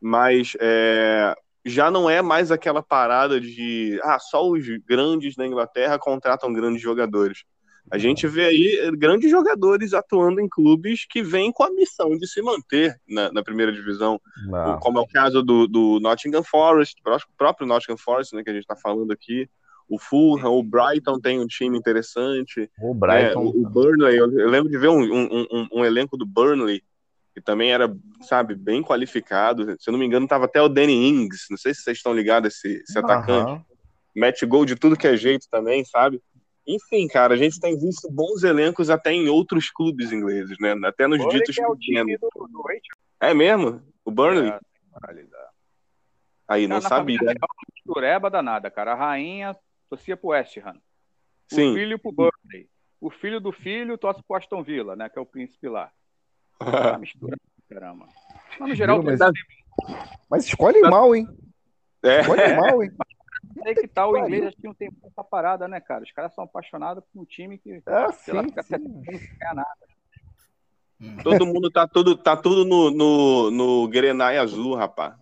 Speaker 1: mas é, já não é mais aquela parada de, ah, só os grandes na Inglaterra contratam grandes jogadores. A gente vê aí grandes jogadores atuando em clubes que vêm com a missão de se manter na, na primeira divisão, Não. como é o caso do, do Nottingham Forest, o próprio Nottingham Forest, né, que a gente está falando aqui, o Fulham, o Brighton tem um time interessante.
Speaker 3: O Brighton.
Speaker 1: Né, o, o Burnley, eu, eu, lembro de ver um, um, um, um, elenco do Burnley, que também era, sabe, bem qualificado. Se eu não me engano, estava até o Danny Ings, não sei se vocês estão ligados esse, esse atacante. Mete gol de tudo que é jeito também, sabe? Enfim, cara, a gente tem visto bons elencos até em outros clubes ingleses, né? Até nos Burnley ditos é pequenos. Do, do é mesmo? O Burnley? É, Aí, não, sabia. Família,
Speaker 4: é Tureba danada, cara. A rainha torcia pro West Ham. O Sim. filho pro Burnley. O filho do filho torce pro Aston Villa, né? Que é o príncipe lá. *laughs* É mistura, caramba. Mas no geral,
Speaker 3: mas, mas escolhe mal, hein?
Speaker 1: É. Escolhe
Speaker 4: é. mal, hein? Aí que tá, o inglês acho que não tem essa parada, né, cara? Os caras são apaixonados por um time que
Speaker 3: é, sim, lá, fica sim. não ganha
Speaker 1: nada. Todo mundo tá tudo, tá tudo no, no, no Grenai azul, rapaz.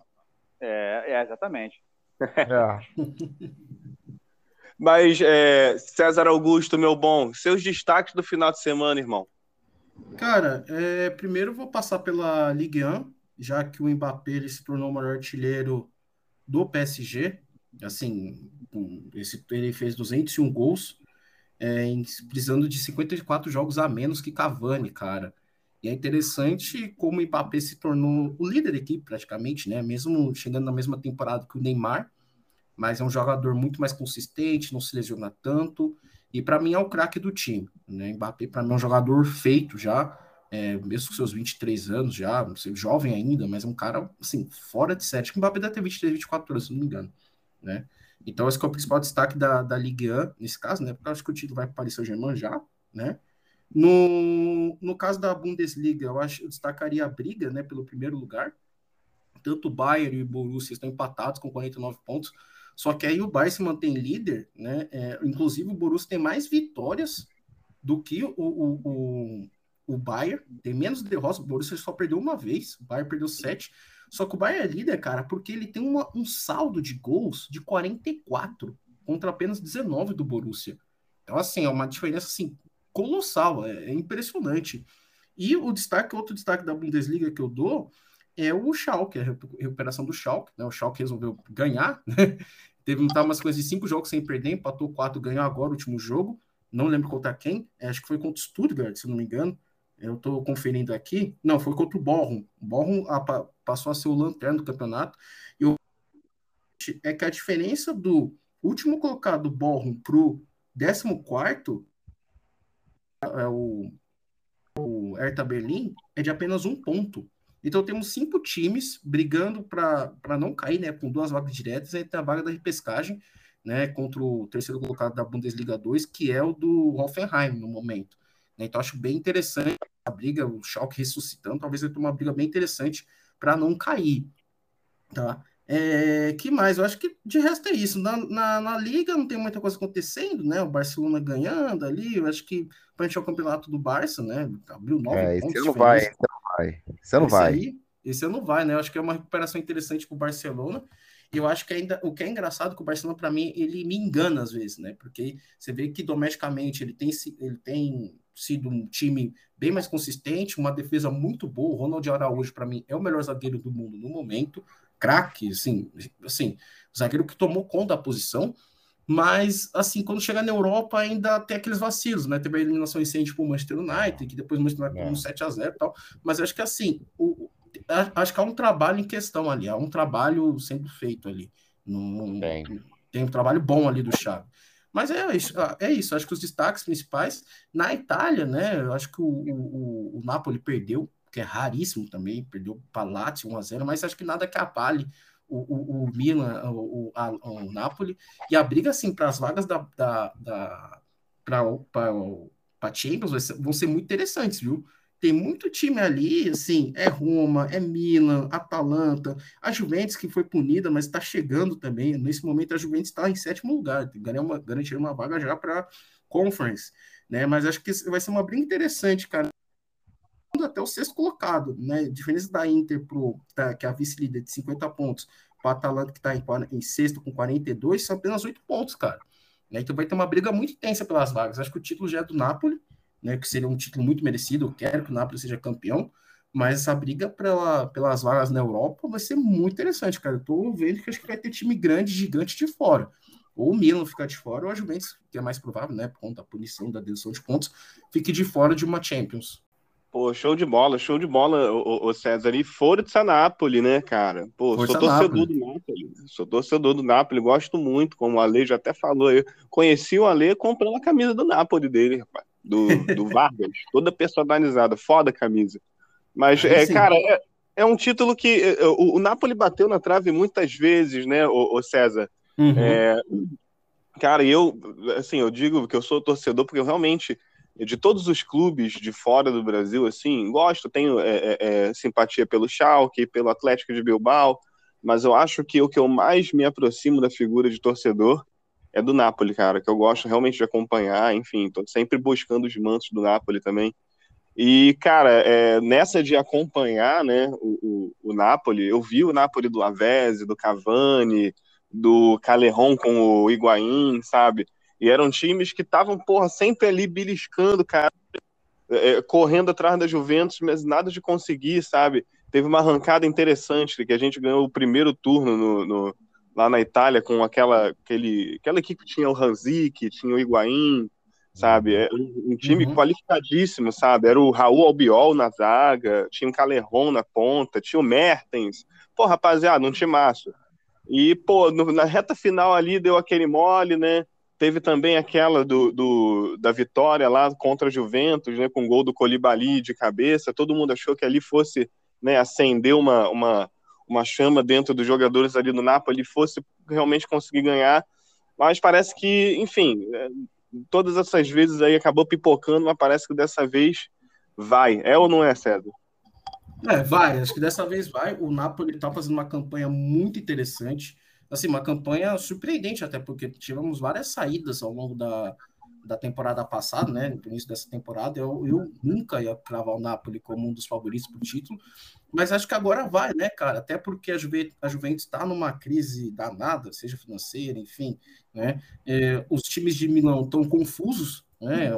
Speaker 4: É, é exatamente. É. *laughs*
Speaker 1: Mas, é, César Augusto, meu bom, seus destaques do final de semana, irmão.
Speaker 5: Cara, é, primeiro vou passar pela Ligue 1, já que o Mbappé ele se tornou o maior artilheiro do PSG, assim, esse, ele fez 201 gols, é, precisando de 54 jogos a menos que Cavani, cara. E é interessante como o Mbappé se tornou o líder da equipe, praticamente, né? Mesmo chegando na mesma temporada que o Neymar, mas é um jogador muito mais consistente, não se lesiona tanto. E para mim é o craque do time, né? Mbappé para mim é um jogador feito já, é, mesmo com seus 23 anos já, jovem ainda, mas é um cara assim, fora de que o Mbappé deve ter 23, 24 anos, se não me engano né? Então, esse é o principal destaque da, da Ligue 1, nesse caso, né? Porque eu acho que o título vai para o Paris Saint-Germain já, né? No, no caso da Bundesliga, eu acho eu destacaria a briga, né, pelo primeiro lugar. Tanto o Bayern e o Borussia estão empatados com 49 pontos. Só que aí o Bayern se mantém líder, né? É, inclusive o Borussia tem mais vitórias do que o, o, o, o Bayern, tem menos derrotas. O Borussia só perdeu uma vez, o Bayern perdeu sete. Só que o Bayern é líder, cara, porque ele tem uma, um saldo de gols de 44 contra apenas 19 do Borussia. Então, assim, é uma diferença assim, colossal, é, é impressionante. E o destaque, outro destaque da Bundesliga que eu dou é o Schalke, a recuperação do Schalke. Né? O Schalke resolveu ganhar, *laughs* né? Teve tá, umas coisas de cinco jogos sem perder, empatou quatro, ganhou agora o último jogo. Não lembro contra quem, é, acho que foi contra o Stuttgart, se não me engano. Eu estou conferindo aqui. Não, foi contra o Borrom. O Borrom passou a ser o lanterna do campeonato. E o é que a diferença do último colocado Borrom para o 14 é o, o Hertha Berlim é de apenas um ponto. Então temos cinco times brigando para não cair, né? Com duas vagas diretas, tem a vaga da repescagem, né? Contra o terceiro colocado da Bundesliga 2, que é o do Hoffenheim no momento. Né? Então acho bem interessante a briga, o Schalke ressuscitando, talvez vai ter uma briga bem interessante para não cair. Tá? É, que mais? Eu acho que de resto é isso. Na, na, na, Liga não tem muita coisa acontecendo, né? O Barcelona ganhando ali. Eu acho que para é o campeonato do Barça, né? Abriu nove é,
Speaker 3: pontos. Esse não vai, esse não vai. Esse não vai. Aí,
Speaker 5: esse não vai, né? Eu acho que é uma recuperação interessante para o Barcelona. E eu acho que ainda o que é engraçado é que o Barcelona, para mim, ele me engana às vezes, né? Porque você vê que domesticamente ele tem, ele tem sido um time bem mais consistente, uma defesa muito boa. O Ronald Araújo, para mim, é o melhor zagueiro do mundo no momento craque, assim, assim, zagueiro que tomou conta da posição, mas, assim, quando chega na Europa ainda tem aqueles vacilos, né? Teve a eliminação recente pro Manchester United, que depois o Manchester United é. um 7 a 0 e tal, mas acho que, assim, o, acho que há um trabalho em questão ali, há um trabalho sendo feito ali. Num, tem um trabalho bom ali do Xavi. Mas é isso, é isso. Acho que os destaques principais na Itália, né? Eu acho que o, o, o Napoli perdeu que é raríssimo também, perdeu para Lazio 1x0, mas acho que nada que abale o, o, o Milan, o, a, o, Napoli, e a briga assim para as vagas da, da, da para Champions vão ser muito interessantes, viu? Tem muito time ali, assim, é Roma, é Milan, Atalanta, a Juventus que foi punida, mas está chegando também. Nesse momento a Juventus está em sétimo lugar, garantir uma, garantir uma vaga já para Conference, né? Mas acho que vai ser uma briga interessante, cara até o sexto colocado, né? Diferença da Inter, pro, tá, que é a vice-líder de 50 pontos, para Atalanta, que está em, em, sexto com 42, são apenas 8 pontos, cara. Né? Então vai ter uma briga muito intensa pelas vagas. Acho que o título já é do Napoli, né? Que seria um título muito merecido. Eu quero que o Napoli seja campeão. Mas essa briga pela, pelas vagas na Europa vai ser muito interessante, cara. Eu tô vendo que acho que vai ter time grande, gigante de fora ou o Milan ficar de fora, ou a Juventus, que é mais provável, né, por conta da punição, da dedução de pontos, fique de fora de uma Champions.
Speaker 1: Pô, show de bola, show de bola, o, César. E Forza Napoli, né, cara? Pô, Forza sou torcedor Napoli. do Napoli. Sou torcedor do Napoli, gosto muito, como o Ale já até falou. Eu conheci o Ale comprando a camisa do Napoli dele, rapaz. Do, do Vargas, toda personalizada, foda a camisa. Mas, é, cara, é, é, um título que é, é, o, o, Napoli bateu na trave muitas vezes, né, o, o César? Uhum. É, cara, eu, assim, eu digo que eu sou torcedor porque eu realmente de todos os clubes de fora do Brasil, assim, gosto, tenho é, é, é, simpatia pelo Schalke, pelo Atlético de Bilbao, mas eu acho que o que eu mais me aproximo da figura de torcedor é do Napoli, cara, que eu gosto realmente de acompanhar, enfim, tô sempre buscando os mantos do Napoli também. E, cara, é, nessa de acompanhar, né, o, o, o, Napoli, eu vi o Napoli do Lavezzi, do Cavani, do Calerron com o Higuaín, sabe? E eram times que estavam, porra, sempre ali beliscando, cara, é, correndo atrás da Juventus, mas nada de conseguir, sabe? Teve uma arrancada interessante, que a gente ganhou o primeiro turno no, no, lá na Itália com aquela, aquele, aquela equipe que tinha o Ranzik, tinha o Higuaín, sabe? É um, um time uhum. qualificadíssimo, sabe? Era o Raul Albiol na zaga, tinha o Calerron na ponta, tinha o Mertens. Pô, rapaziada, um timaço. E, pô, no, na reta final ali deu aquele mole, né? Teve também aquela do, do, da vitória lá contra a Juventus, né, com o gol do Colibali de cabeça. Todo mundo achou que ali fosse né, acender uma, uma, uma chama dentro dos jogadores ali do Napoli, fosse realmente conseguir ganhar. Mas parece que, enfim, é, todas essas vezes aí acabou pipocando, mas parece que dessa vez vai. É ou não é, César?
Speaker 5: É, vai. Acho que dessa vez vai. O Napoli está fazendo uma campanha muito interessante assim, uma campanha surpreendente, até porque tivemos várias saídas ao longo da, da temporada passada, né? No início dessa temporada, eu, eu nunca ia cravar o Napoli como um dos favoritos para o título, mas acho que agora vai, né, cara? Até porque a, Juve, a Juventus está numa crise danada, seja financeira, enfim, né? É, os times de Milão estão confusos, né?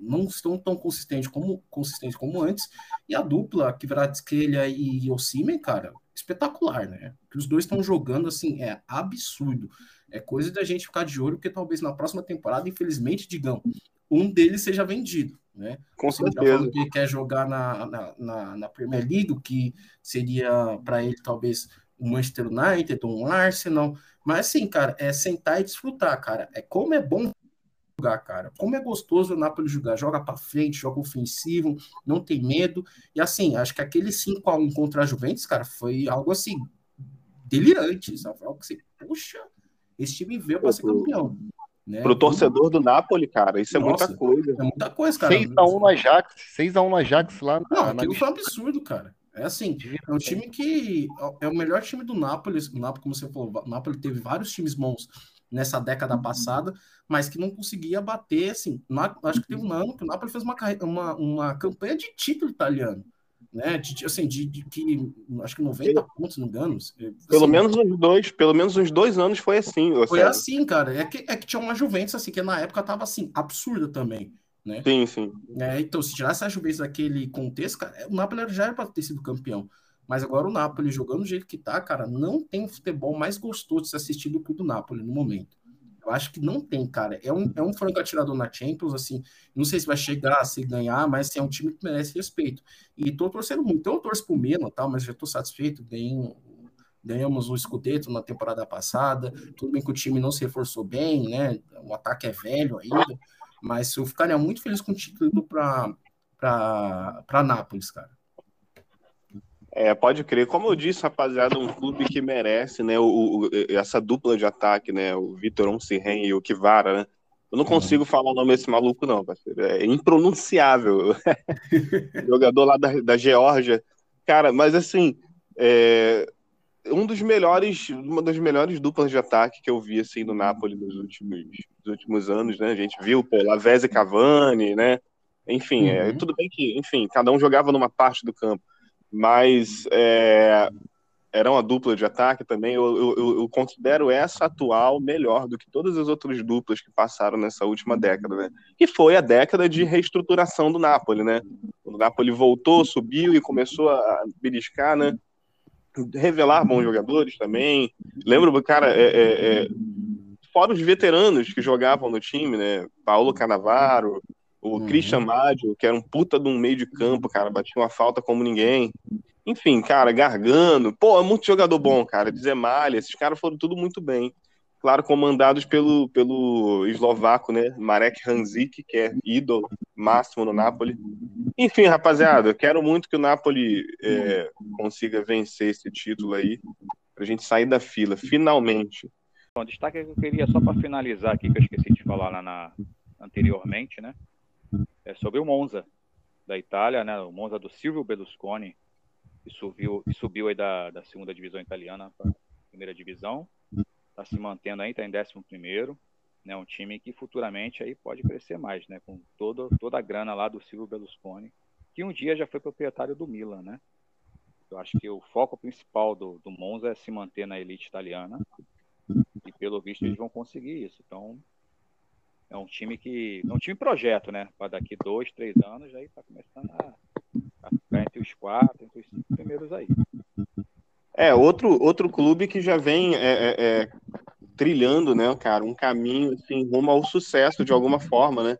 Speaker 5: Não estão tão consistentes como, consistentes como antes, e a dupla, Kvaratskhelia e Osimhen, cara, espetacular, né? Que os dois estão jogando, assim, é absurdo. É coisa da gente ficar de olho, porque talvez na próxima temporada, infelizmente, digam, um deles seja vendido, né?
Speaker 1: Com certeza.
Speaker 5: Que quer jogar na, na, na, na Premier League, o que seria para ele talvez um Manchester United, um Arsenal. Mas assim, cara, é sentar e desfrutar, cara. É como é bom jogar, cara. Como é gostoso o Napoli jogar. Joga para frente, joga ofensivo, não tem medo. E assim, acho que aquele 5 a 1 contra a Juventus, cara, foi algo assim delirante, sabe? Algo assim, puxa, esse time veio para ser campeão.
Speaker 1: Né? Pro torcedor do Napoli, cara, isso é Nossa, muita coisa.
Speaker 5: É muita coisa, cara.
Speaker 3: 6x1 no Ajax, 6x1 no Ajax lá.
Speaker 5: Não, na, aquilo na... foi um absurdo, cara. É assim, é um time que é o melhor time do Napoli. O Napoli, como você falou, o Napoli teve vários times bons nessa década passada, mas que não conseguia bater, assim, acho que teve um ano que o Napoli fez uma, uma, uma campanha de título italiano né? De, assim, de, de, que acho que 90 pontos, não me engano. Assim,
Speaker 1: pelo menos uns dois, pelo menos uns dois anos foi assim.
Speaker 5: Foi assim, cara. É que, é que tinha uma Juventus assim que na época tava assim absurda também, né?
Speaker 1: Sim, sim.
Speaker 5: É, então, se tirasse a Juventus daquele contexto, cara, o Napoli já era para ter sido campeão. Mas agora o Napoli jogando do jeito que tá, cara, não tem futebol mais gostoso de se assistir do que o do Napoli no momento. Acho que não tem, cara. É um, é um franco atirador na Champions, assim. Não sei se vai chegar, se ganhar, mas assim, é um time que merece respeito. E tô torcendo muito. Então, eu torço pro Milan, tal, mas já tô satisfeito. Ganhamos o escudeto na temporada passada. Tudo bem que o time não se reforçou bem, né? O ataque é velho ainda. Mas eu ficaria muito feliz com o título para Nápoles, cara.
Speaker 1: É, pode crer. Como eu disse, rapaziada, um clube que merece, né, o, o essa dupla de ataque, né, o Vitor Onsirren e o Kivara, né? Eu não consigo uhum. falar o nome desse maluco, não, parceiro. É impronunciável. *laughs* Jogador lá da, da Geórgia. Cara, mas assim, é, um dos melhores, uma das melhores duplas de ataque que eu vi assim no Napoli nos últimos, nos últimos anos, né? A gente viu, pô, Lavezzi e Cavani, né? Enfim, é, uhum. é, tudo bem que, enfim, cada um jogava numa parte do campo mas é, era uma dupla de ataque também. Eu, eu, eu, considero essa atual melhor do que todas as outras duplas que passaram nessa última década, né? Que foi a década de reestruturação do Napoli, né? O Napoli voltou, subiu e começou a beliscar, né? Revelar bons jogadores também. Lembro, cara, é, é, é, fora os veteranos que jogavam no time, né? Paulo Canavaro, o uhum. Christian Maggio, que era um puta de um meio de campo, cara, batia uma falta como ninguém. Enfim, cara, Gargano. Pô, é muito jogador bom, cara. Malha, esses caras foram tudo muito bem. Claro, comandados pelo, pelo eslovaco, né? Marek Hanzik, que é ídolo máximo no Napoli. Enfim, rapaziada, quero muito que o Napoli é, consiga vencer esse título aí, pra gente sair da fila, finalmente.
Speaker 4: Bom, destaque que eu queria só para finalizar aqui, que eu esqueci de falar lá na, anteriormente, né? É sobre o Monza da Itália, né? O Monza do Silvio Berlusconi, que subiu, que subiu aí da, da segunda divisão italiana para primeira divisão, está se mantendo aí, está em décimo primeiro, né? Um time que futuramente aí pode crescer mais, né? Com todo, toda a grana lá do Silvio Berlusconi, que um dia já foi proprietário do Milan, né? Eu acho que o foco principal do, do Monza é se manter na elite italiana e pelo visto eles vão conseguir isso. Então é um time que. É um time projeto, né? Para daqui dois, três anos, aí tá começando a, a, ficar entre os quatro, entre os cinco primeiros aí.
Speaker 1: É, outro, outro clube que já vem é, é, é, trilhando, né, cara, um caminho assim, rumo ao sucesso de alguma forma, né?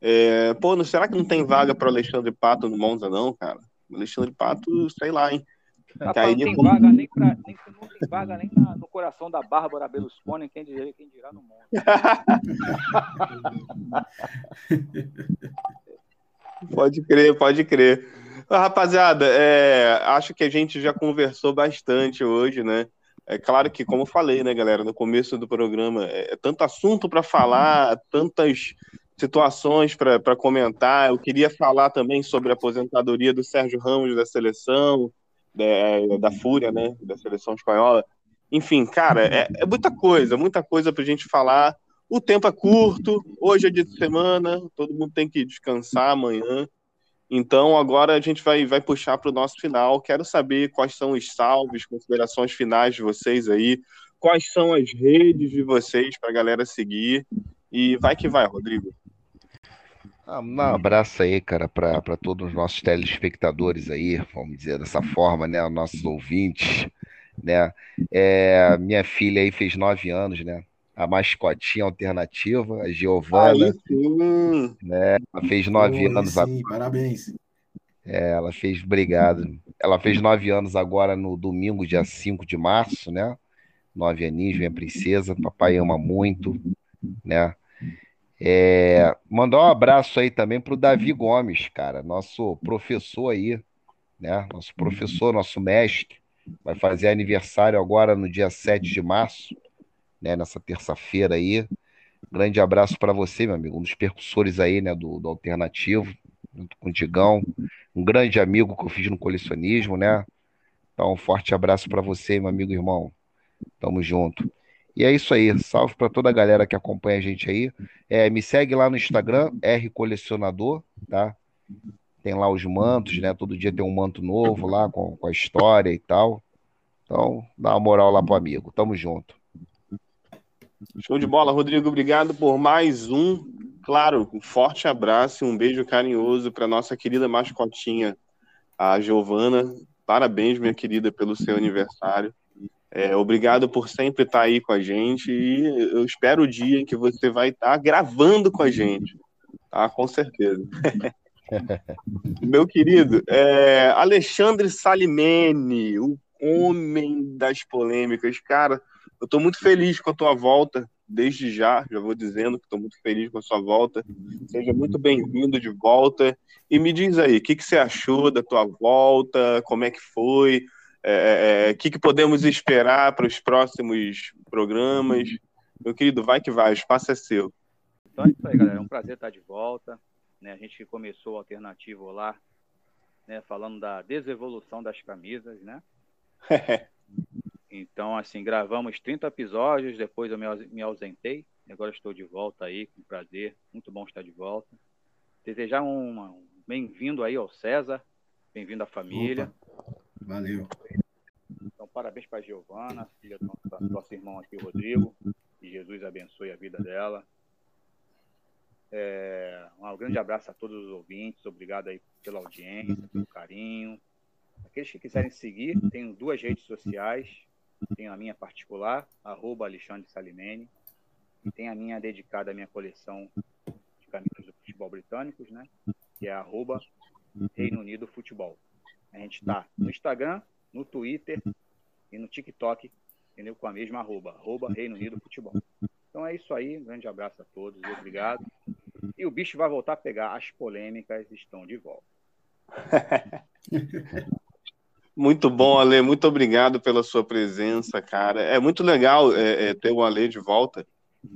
Speaker 1: É, pô, será que não tem vaga para Alexandre Pato no Monza, não, cara? Alexandre Pato, sei lá, hein?
Speaker 4: Rapaz, não tem como... vaga nem, pra, nem, não tem vaga nem na, no coração da Bárbara Berlusconi, quem dirá, quem dirá no mundo. *laughs*
Speaker 1: pode crer, pode crer. Rapaziada, é, acho que a gente já conversou bastante hoje, né? É claro que, como eu falei, né, galera, no começo do programa, é, é tanto assunto para falar, tantas situações para comentar. Eu queria falar também sobre a aposentadoria do Sérgio Ramos da seleção, da, da Fúria, né, da seleção espanhola. Enfim, cara, é, é muita coisa, muita coisa para a gente falar. O tempo é curto, hoje é dia de semana, todo mundo tem que descansar amanhã. Então, agora a gente vai, vai puxar para o nosso final. Quero saber quais são os salves, considerações finais de vocês aí, quais são as redes de vocês para a galera seguir. E vai que vai, Rodrigo.
Speaker 3: Ah, um abraço aí, cara, para todos os nossos telespectadores aí, vamos dizer dessa forma, né? Os nossos ouvintes, né? É, minha filha aí fez nove anos, né? A mascotinha alternativa, a Giovana. Né? Ela fez nove anos
Speaker 5: agora. Parabéns.
Speaker 3: É, ela fez, obrigado. Ela fez nove anos agora no domingo, dia 5 de março, né? Nove aninhos, minha princesa. Papai ama muito, né? É, mandar um abraço aí também pro Davi Gomes, cara, nosso professor aí, né? Nosso professor, nosso mestre, vai fazer aniversário agora no dia 7 de março, né? Nessa terça-feira aí. Grande abraço para você, meu amigo, um dos percussores aí, né, do, do Alternativo, junto com o Digão, um grande amigo que eu fiz no colecionismo, né? Então, um forte abraço para você, meu amigo irmão. Tamo junto. E é isso aí. Salve para toda a galera que acompanha a gente aí. É, me segue lá no Instagram, R Colecionador, tá? Tem lá os mantos, né? Todo dia tem um manto novo lá com, com a história e tal. Então, dá uma moral lá pro amigo. Tamo junto.
Speaker 1: Show de bola, Rodrigo. Obrigado por mais um. Claro, um forte abraço e um beijo carinhoso para nossa querida mascotinha, a Giovana. Parabéns, minha querida, pelo seu aniversário. É, obrigado por sempre estar aí com a gente e eu espero o dia em que você vai estar gravando com a gente, tá? Com certeza. *laughs* Meu querido, é, Alexandre Salimene, o homem das polêmicas, cara, eu estou muito feliz com a tua volta, desde já, já vou dizendo que estou muito feliz com a sua volta. Seja muito bem-vindo de volta. E me diz aí, o que, que você achou da tua volta? Como é que foi? É, é, é, o que, que podemos esperar para os próximos programas? Meu querido, vai que vai, o espaço é seu.
Speaker 4: Então é isso aí, galera. É um prazer estar de volta. Né? A gente começou o alternativo lá, né? falando da desevolução das camisas, né? *laughs* então, assim, gravamos 30 episódios, depois eu me ausentei, agora estou de volta aí, com prazer. Muito bom estar de volta. Desejar um, um bem-vindo aí ao César, bem-vindo à família.
Speaker 5: Opa. Valeu.
Speaker 4: Então, parabéns para a Giovana, filha do nosso, irmão aqui, Rodrigo. Que Jesus abençoe a vida dela. É, um grande abraço a todos os ouvintes. Obrigado aí pela audiência, pelo carinho. Aqueles que quiserem seguir, tenho duas redes sociais. Tenho a minha particular, arroba Alexandre Salimene. E tem a minha dedicada à minha coleção de camisas do futebol britânicos, né? Que é arroba Reino Unido Futebol. A gente está no Instagram, no Twitter e no TikTok, entendeu? Com a mesma arroba, arroba Reino Unido Futebol. Então é isso aí, um grande abraço a todos, obrigado. E o bicho vai voltar a pegar, as polêmicas estão de volta. *laughs*
Speaker 1: Muito bom, Ale. Muito obrigado pela sua presença, cara. É muito legal é, é, ter o Ale de volta,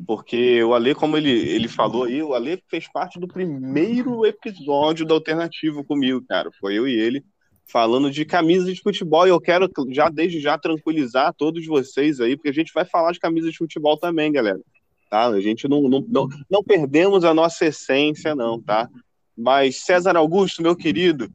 Speaker 1: porque o Ale, como ele, ele falou aí, o Ale fez parte do primeiro episódio da Alternativo comigo, cara. Foi eu e ele falando de camisas de futebol, e eu quero já desde já tranquilizar todos vocês aí, porque a gente vai falar de camisas de futebol também, galera. Tá? A gente não, não, não, não perdemos a nossa essência, não, tá? Mas César Augusto, meu querido,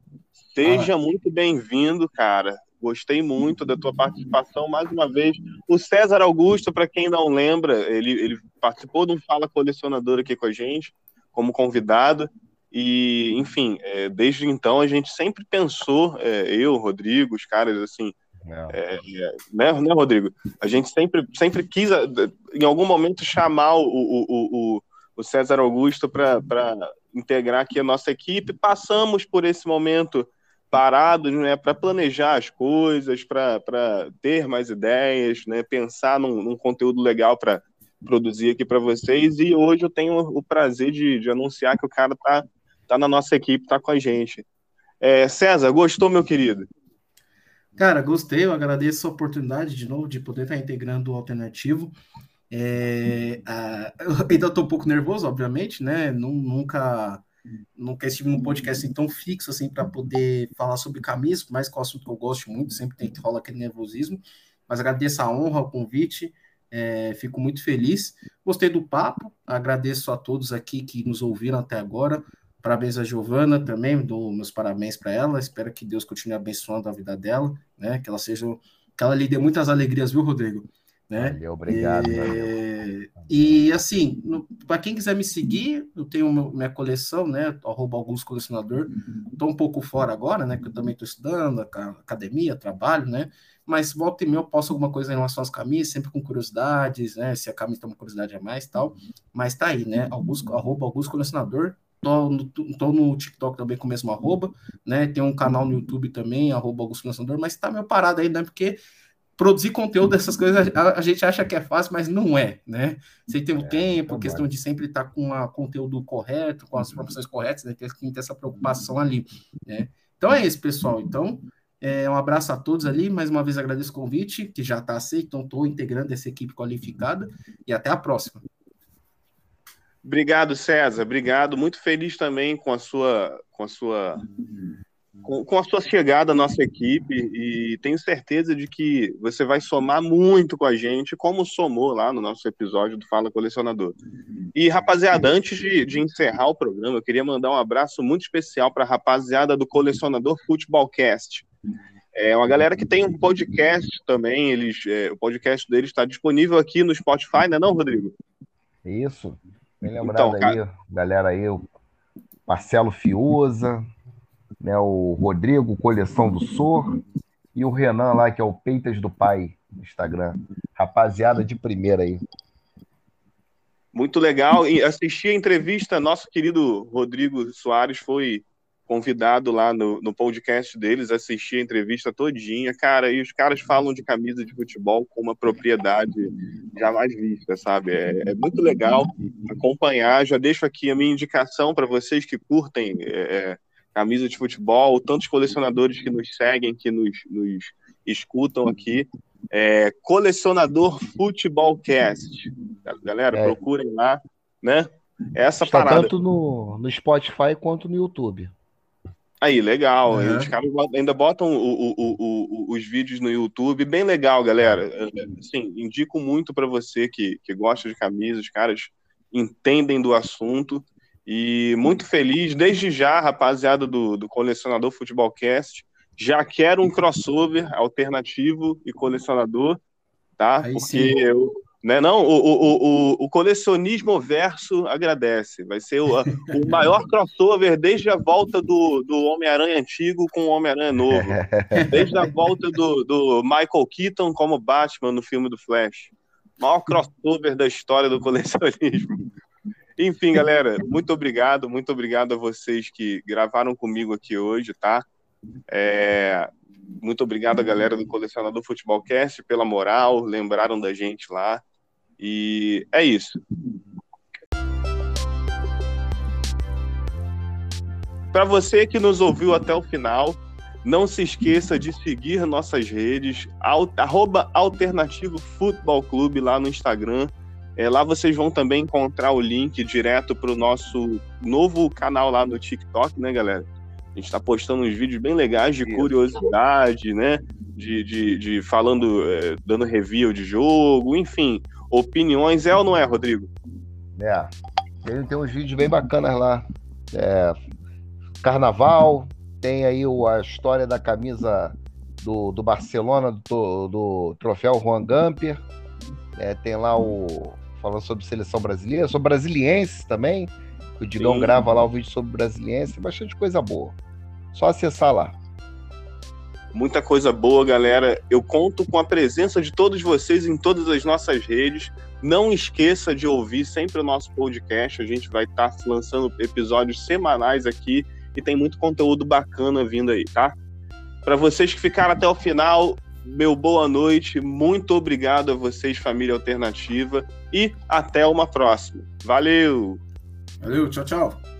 Speaker 1: seja ah. muito bem-vindo, cara. Gostei muito da tua participação mais uma vez. O César Augusto, para quem não lembra, ele, ele participou de um Fala Colecionador aqui com a gente, como convidado. E, enfim, é, desde então a gente sempre pensou, é, eu, Rodrigo, os caras, assim, é, é né, né, Rodrigo? A gente sempre, sempre quis, em algum momento, chamar o, o, o, o César Augusto para integrar aqui a nossa equipe. Passamos por esse momento parados né, para planejar as coisas, para ter mais ideias, né, pensar num, num conteúdo legal para produzir aqui para vocês. E hoje eu tenho o prazer de, de anunciar que o cara está tá na nossa equipe, tá com a gente. É, César, gostou, meu querido?
Speaker 5: Cara, gostei, eu agradeço a oportunidade de novo de poder estar integrando o alternativo. É, ainda estou um pouco nervoso, obviamente, né? Nunca, nunca estive num podcast tão fixo assim para poder falar sobre camisa, mas com o assunto que eu gosto muito, sempre tem que rolar aquele nervosismo. Mas agradeço a honra, o convite, é, fico muito feliz. Gostei do papo, agradeço a todos aqui que nos ouviram até agora. Parabéns a Giovana também, dou meus parabéns para ela. Espero que Deus continue abençoando a vida dela, né? Que ela seja, que ela lhe dê muitas alegrias, viu, Rodrigo? Né?
Speaker 3: Valeu, obrigado.
Speaker 5: E, e assim, para quem quiser me seguir, eu tenho minha coleção, né? Arroba Augusto Colecionador. Estou um pouco fora agora, né? Que eu também estou estudando, academia, trabalho, né? Mas volta e meia eu posto alguma coisa em relação às camisas, sempre com curiosidades, né? Se a camisa tem uma curiosidade a mais tal. Mas tá aí, né? Augusto, arroba Augusto Colecionador. Tô no, tô no TikTok também com o mesmo arroba, né? Tem um canal no YouTube também, arroba Augusto Lançador, mas tá meio parado aí, né? Porque produzir conteúdo dessas coisas a, a, gente acha que é fácil, mas não é, né? Você tem o é, tempo, é questão de sempre estar com o conteúdo correto, com as informações corretas, né? Tem que ter essa preocupação ali, né? Então é isso, pessoal. Então, é, um abraço a todos ali. Mais uma vez agradeço o convite, que já está aceito. Então, estou integrando essa equipe qualificada. E até a próxima.
Speaker 1: Obrigado, César. Obrigado. Muito feliz também com a sua, com a sua com, com, a sua chegada à nossa equipe e tenho certeza de que você vai somar muito com a gente, como somou lá no nosso episódio do Fala Colecionador. E, rapaziada, antes de, de encerrar o programa, eu queria mandar um abraço muito especial para a rapaziada do Colecionador Futebolcast. É uma galera que tem um podcast também, eles, é, o podcast deles está disponível aqui no Spotify, não é não, Rodrigo?
Speaker 3: Isso. Bem lembrado então, aí, galera aí, o Marcelo Fiuza, né, o Rodrigo, Coleção do Sor, e o Renan lá, que é o Peitas do Pai, no Instagram. Rapaziada de primeira aí.
Speaker 1: Muito legal. E assisti a entrevista, nosso querido Rodrigo Soares foi convidado lá no, no podcast deles, assisti a entrevista todinha, cara, e os caras falam de camisa de futebol com uma propriedade jamais vista, sabe? É, é muito legal acompanhar. Já deixo aqui a minha indicação para vocês que curtem é, é camisa de futebol, tantos colecionadores que nos seguem, que nos, nos escutam aqui. É, colecionador Futebolcast. Galera, é. procurem lá, né? Essa
Speaker 3: Está
Speaker 1: parada.
Speaker 3: Tanto no, no Spotify quanto no YouTube.
Speaker 1: Aí, legal. Uhum. Os caras ainda botam o, o, o, os vídeos no YouTube. Bem legal, galera. Assim, indico muito para você que, que gosta de camisa. Os caras entendem do assunto. E muito feliz, desde já, rapaziada do, do Colecionador Futebolcast. Já quero um crossover alternativo e colecionador, tá? Aí Porque sim. eu. Né, não, o, o, o, o colecionismo verso agradece. Vai ser o, o maior crossover desde a volta do, do Homem-Aranha antigo com o Homem-Aranha novo. Desde a volta do, do Michael Keaton como Batman no filme do Flash. Maior crossover da história do colecionismo. Enfim, galera, muito obrigado, muito obrigado a vocês que gravaram comigo aqui hoje, tá? É, muito obrigado a galera do Colecionador Futebolcast pela moral, lembraram da gente lá. E é isso. Para você que nos ouviu até o final, não se esqueça de seguir nossas redes, arroba Alternativo Futebol Clube lá no Instagram é, lá vocês vão também encontrar o link direto para o nosso novo canal lá no TikTok, né, galera? A gente está postando uns vídeos bem legais de curiosidade, né? De, de, de falando, é, dando review de jogo, enfim, opiniões. É ou não é, Rodrigo?
Speaker 3: É. Tem, tem uns vídeos bem bacanas lá. É, carnaval, tem aí o, a história da camisa do, do Barcelona, do, do troféu Juan Gamper. É, tem lá o falando sobre seleção brasileira, sobre brasilienses também. O Digão Sim. grava lá o vídeo sobre brasiliense, bastante coisa boa. Só acessar lá.
Speaker 1: Muita coisa boa, galera. Eu conto com a presença de todos vocês em todas as nossas redes. Não esqueça de ouvir sempre o nosso podcast. A gente vai estar tá lançando episódios semanais aqui e tem muito conteúdo bacana vindo aí, tá? Para vocês que ficaram até o final, meu boa noite, muito obrigado a vocês, família alternativa, e até uma próxima. Valeu!
Speaker 5: Valeu, tchau, tchau.